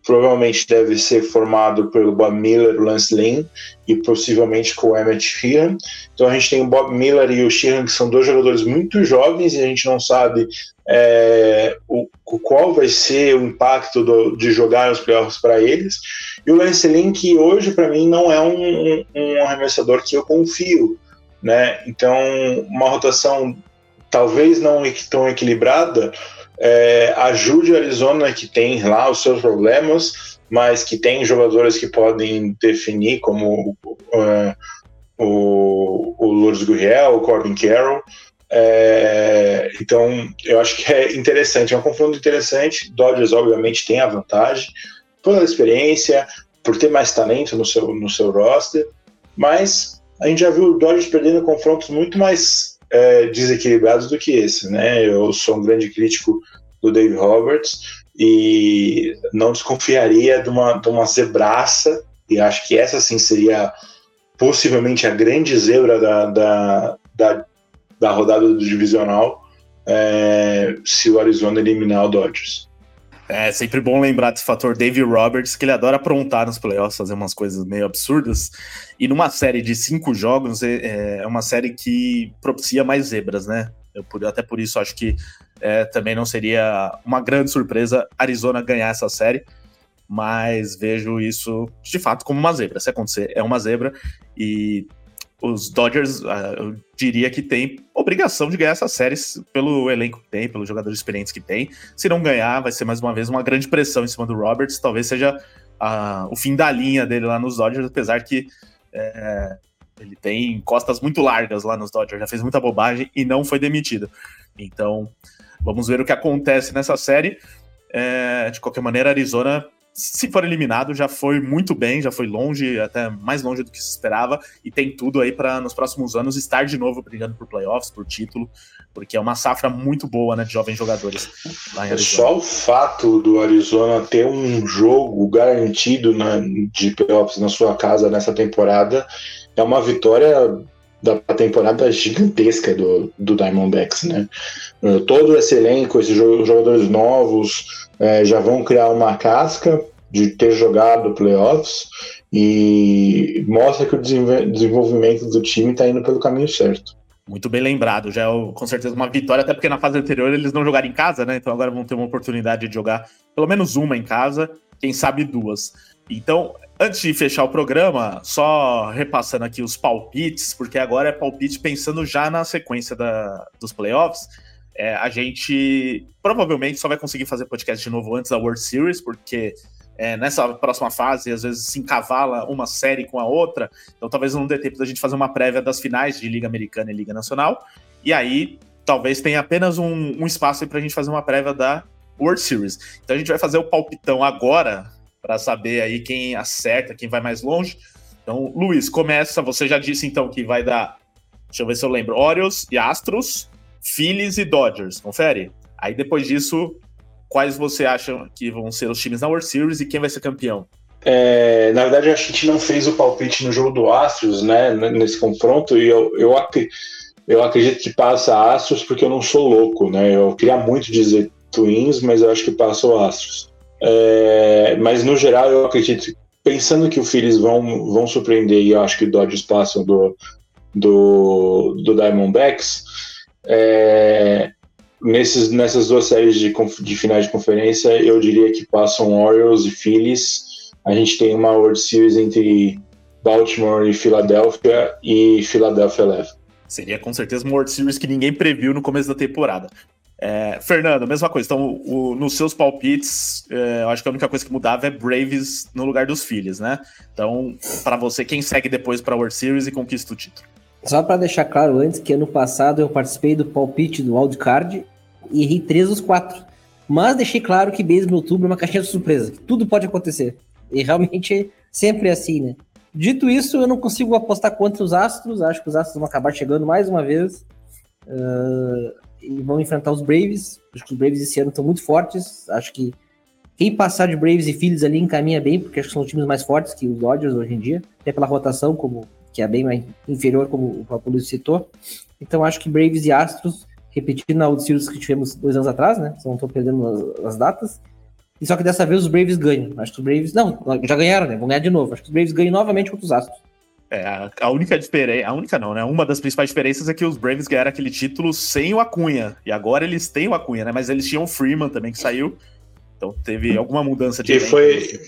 provavelmente deve ser formado pelo Bob Miller, Lance Lynn e possivelmente com o Emmett Sheehan. Então a gente tem o Bob Miller e o Sheehan que são dois jogadores muito jovens e a gente não sabe é, o, qual vai ser o impacto do, de jogar os playoffs para eles. E o Lance Lynn que hoje para mim não é um, um arremessador que eu confio. Né? Então, uma rotação talvez não tão equilibrada, é, ajude a Arizona, que tem lá os seus problemas, mas que tem jogadores que podem definir, como uh, o, o Lourdes Gurriel, o Corbin Carroll. É, então, eu acho que é interessante, é um confronto interessante. Dodgers, obviamente, tem a vantagem pela experiência, por ter mais talento no seu, no seu roster, mas a gente já viu o Dodgers perdendo confrontos muito mais é, desequilibrados do que esse, né? Eu sou um grande crítico do Dave Roberts e não desconfiaria de uma, de uma zebraça, e acho que essa sim seria possivelmente a grande zebra da, da, da, da rodada do divisional é, se o Arizona eliminar o Dodgers. É sempre bom lembrar desse fator Dave Roberts, que ele adora aprontar nos playoffs, fazer umas coisas meio absurdas. E numa série de cinco jogos, é, é uma série que propicia mais zebras, né? Eu, até por isso acho que é, também não seria uma grande surpresa Arizona ganhar essa série, mas vejo isso de fato como uma zebra. Se acontecer, é uma zebra. E os Dodgers, ah, eu diria que tem obrigação de ganhar essas séries pelo elenco que tem, pelos jogadores experientes que tem. Se não ganhar, vai ser mais uma vez uma grande pressão em cima do Roberts. Talvez seja uh, o fim da linha dele lá nos Dodgers, apesar que é, ele tem costas muito largas lá nos Dodgers, já fez muita bobagem e não foi demitido. Então, vamos ver o que acontece nessa série. É, de qualquer maneira, Arizona se for eliminado, já foi muito bem, já foi longe, até mais longe do que se esperava, e tem tudo aí para nos próximos anos estar de novo brigando por playoffs, por título, porque é uma safra muito boa né, de jovens jogadores lá em Arizona. Só o fato do Arizona ter um jogo garantido na, de playoffs na sua casa nessa temporada é uma vitória da temporada gigantesca do, do Diamondbacks, né? Todo esse elenco, esses jogadores novos, é, já vão criar uma casca de ter jogado playoffs e mostra que o desenvolvimento do time está indo pelo caminho certo. Muito bem lembrado, já é com certeza uma vitória, até porque na fase anterior eles não jogaram em casa, né? Então agora vão ter uma oportunidade de jogar pelo menos uma em casa, quem sabe duas. Então, antes de fechar o programa, só repassando aqui os palpites, porque agora é palpite pensando já na sequência da, dos playoffs. É, a gente provavelmente só vai conseguir fazer podcast de novo antes da World Series, porque é, nessa próxima fase, às vezes se encavala uma série com a outra, então talvez não dê tempo da gente fazer uma prévia das finais de Liga Americana e Liga Nacional, e aí talvez tenha apenas um, um espaço para a gente fazer uma prévia da World Series. Então a gente vai fazer o palpitão agora, para saber aí quem acerta, quem vai mais longe. Então, Luiz, começa, você já disse então que vai dar, deixa eu ver se eu lembro, Orioles e Astros, Phillies e Dodgers, confere? Aí depois disso, quais você acha que vão ser os times na World Series e quem vai ser campeão? É, na verdade, a gente não fez o palpite no jogo do Astros, né, nesse confronto, e eu, eu, eu acredito que passa Astros porque eu não sou louco, né, eu queria muito dizer Twins, mas eu acho que passa o Astros. É, mas no geral, eu acredito, pensando que o Phillies vão, vão surpreender, e eu acho que o Dodgers passam do, do, do Diamondbacks, é, nesses, nessas duas séries de, de finais de conferência, eu diria que passam Orioles e Phillies. A gente tem uma World Series entre Baltimore e Filadélfia e Philadelphia leva. Seria com certeza uma World Series que ninguém previu no começo da temporada. É, Fernando, mesma coisa. Então, o, nos seus palpites, é, eu acho que a única coisa que mudava é Braves no lugar dos Phillies, né? Então, para você, quem segue depois para a World Series e conquista o título? Só para deixar claro antes que ano passado eu participei do palpite do wildcard e errei três dos quatro. Mas deixei claro que mesmo outubro é uma caixinha de surpresa. Tudo pode acontecer. E realmente sempre é assim, né? Dito isso, eu não consigo apostar contra os Astros. Acho que os Astros vão acabar chegando mais uma vez. Uh, e vão enfrentar os Braves. Acho que os Braves esse ano estão muito fortes. Acho que quem passar de Braves e Phillies ali encaminha bem, porque acho que são times mais fortes que os Dodgers hoje em dia. Até pela rotação, como que é bem mais inferior, como o próprio Luiz citou. Então acho que Braves e Astros repetindo na World Series que tivemos dois anos atrás, né? Só não estou perdendo as, as, datas. E só que dessa vez os Braves ganham. Acho que os Braves. Não, já ganharam, né? Vão ganhar de novo. Acho que os Braves ganham novamente contra os Astros. É, a, a única diferença. A única não, né? Uma das principais diferenças é que os Braves ganharam aquele título sem o Acunha. E agora eles têm o Acunha, né? Mas eles tinham o Freeman também que saiu. Então teve alguma mudança de. E foi.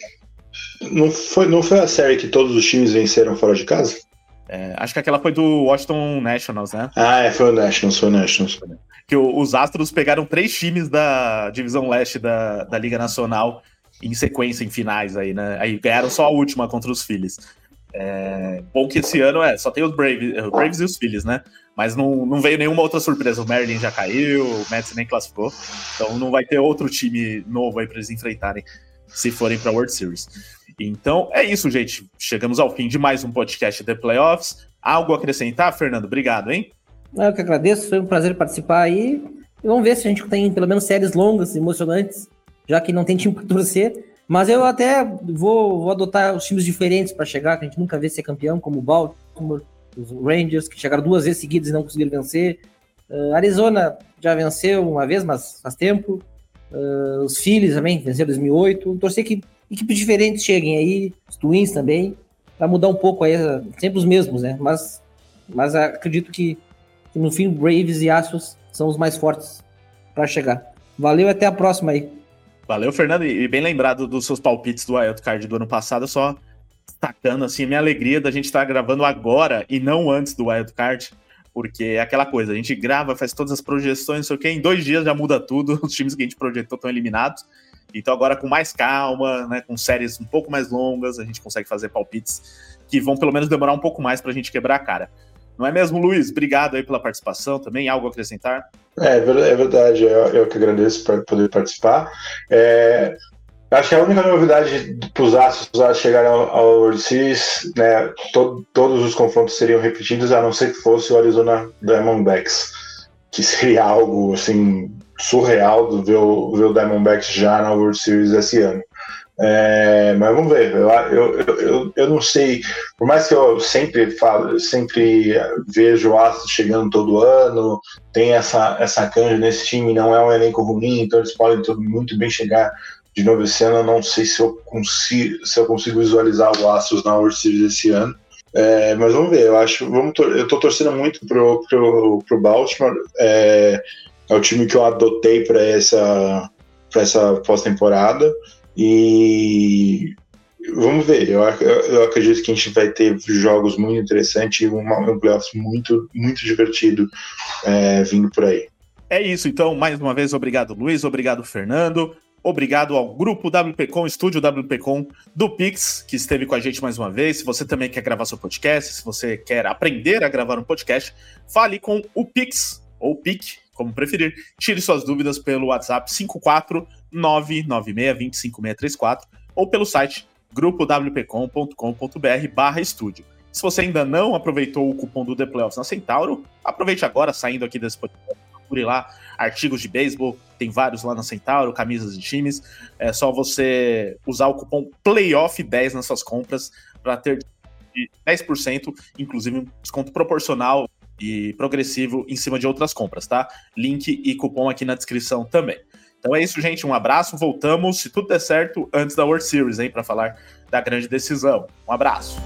Não foi, não foi a série que todos os times venceram fora de casa? É, acho que aquela foi do Washington Nationals, né? Ah, é, foi o Nationals, foi o Nationals. Que o, os Astros pegaram três times da divisão leste da, da Liga Nacional em sequência, em finais aí, né? Aí ganharam só a última contra os Phillies. É, bom que esse ano é, só tem os Braves, os Braves e os Phillies, né? Mas não, não veio nenhuma outra surpresa. O Maryland já caiu, o Mets nem classificou. Então não vai ter outro time novo aí para eles enfrentarem se forem para World Series. Então é isso, gente. Chegamos ao fim de mais um podcast The Playoffs. Algo a acrescentar, Fernando? Obrigado, hein? Eu que agradeço, foi um prazer participar aí. E vamos ver se a gente tem pelo menos séries longas, emocionantes, já que não tem time para torcer. Mas eu até vou, vou adotar os times diferentes para chegar, que a gente nunca vê ser campeão, como o Baltimore, os Rangers, que chegaram duas vezes seguidas e não conseguiram vencer. Uh, Arizona já venceu uma vez, mas faz tempo. Uh, os Phillies também venceram em 2008. Torcer que equipes diferentes cheguem aí, os Twins também, para mudar um pouco aí, sempre os mesmos, né? Mas, mas acredito que, que no fim Braves e Astros são os mais fortes para chegar. Valeu até a próxima aí. Valeu, Fernando, e bem lembrado dos seus palpites do Wildcard do ano passado, só destacando assim, minha alegria da gente estar gravando agora e não antes do Wildcard, porque é aquela coisa, a gente grava, faz todas as projeções, não sei o que, em dois dias já muda tudo, *laughs* os times que a gente projetou estão eliminados, então agora com mais calma, né, com séries um pouco mais longas, a gente consegue fazer palpites que vão pelo menos demorar um pouco mais para a gente quebrar a cara. Não é mesmo, Luiz? Obrigado aí pela participação também. Algo a acrescentar? É, é verdade, eu, eu que agradeço por poder participar. É, acho que a única novidade para os Astros chegarem ao, ao World Series, né, to, todos os confrontos seriam repetidos, a não ser que fosse o Arizona Diamondbacks, que seria algo assim surreal do ver o, ver o Diamondbacks já na World Series esse ano. É, mas vamos ver, eu, eu, eu, eu, não sei, por mais que eu sempre falo, sempre vejo o Astros chegando todo ano, tem essa, essa canja nesse time, não é um elenco ruim, então eles podem muito bem chegar de novo esse ano. Eu não sei se eu consigo, se eu consigo visualizar o Astros na World Series esse ano. É, mas vamos ver, eu acho. Vamos eu tô torcendo muito pro, pro, pro Baltimore. É, é o time que eu adotei para essa, pra essa pós-temporada. E vamos ver. Eu, eu, acredito que a gente vai ter jogos muito interessantes e um, um playoffs muito, muito divertido é, vindo por aí. É isso, então, mais uma vez, obrigado, Luiz, obrigado, Fernando. Obrigado ao grupo WPcom, estúdio WPcom do Pix, que esteve com a gente mais uma vez. Se você também quer gravar seu podcast, se você quer aprender a gravar um podcast, fale com o Pix, ou PIC, como preferir. Tire suas dúvidas pelo WhatsApp 54996256634 ou pelo site grupowpcom.com.br barra estúdio. Se você ainda não aproveitou o cupom do The Playoffs na Centauro, aproveite agora, saindo aqui desse podcast procure lá artigos de beisebol, tem vários lá na Centauro, camisas de times. É só você usar o cupom PLAYOFF10 nas suas compras para ter 10%, inclusive um desconto proporcional e progressivo em cima de outras compras, tá? Link e cupom aqui na descrição também. Então é isso, gente. Um abraço. Voltamos, se tudo der certo, antes da World Series, hein, para falar da grande decisão. Um abraço.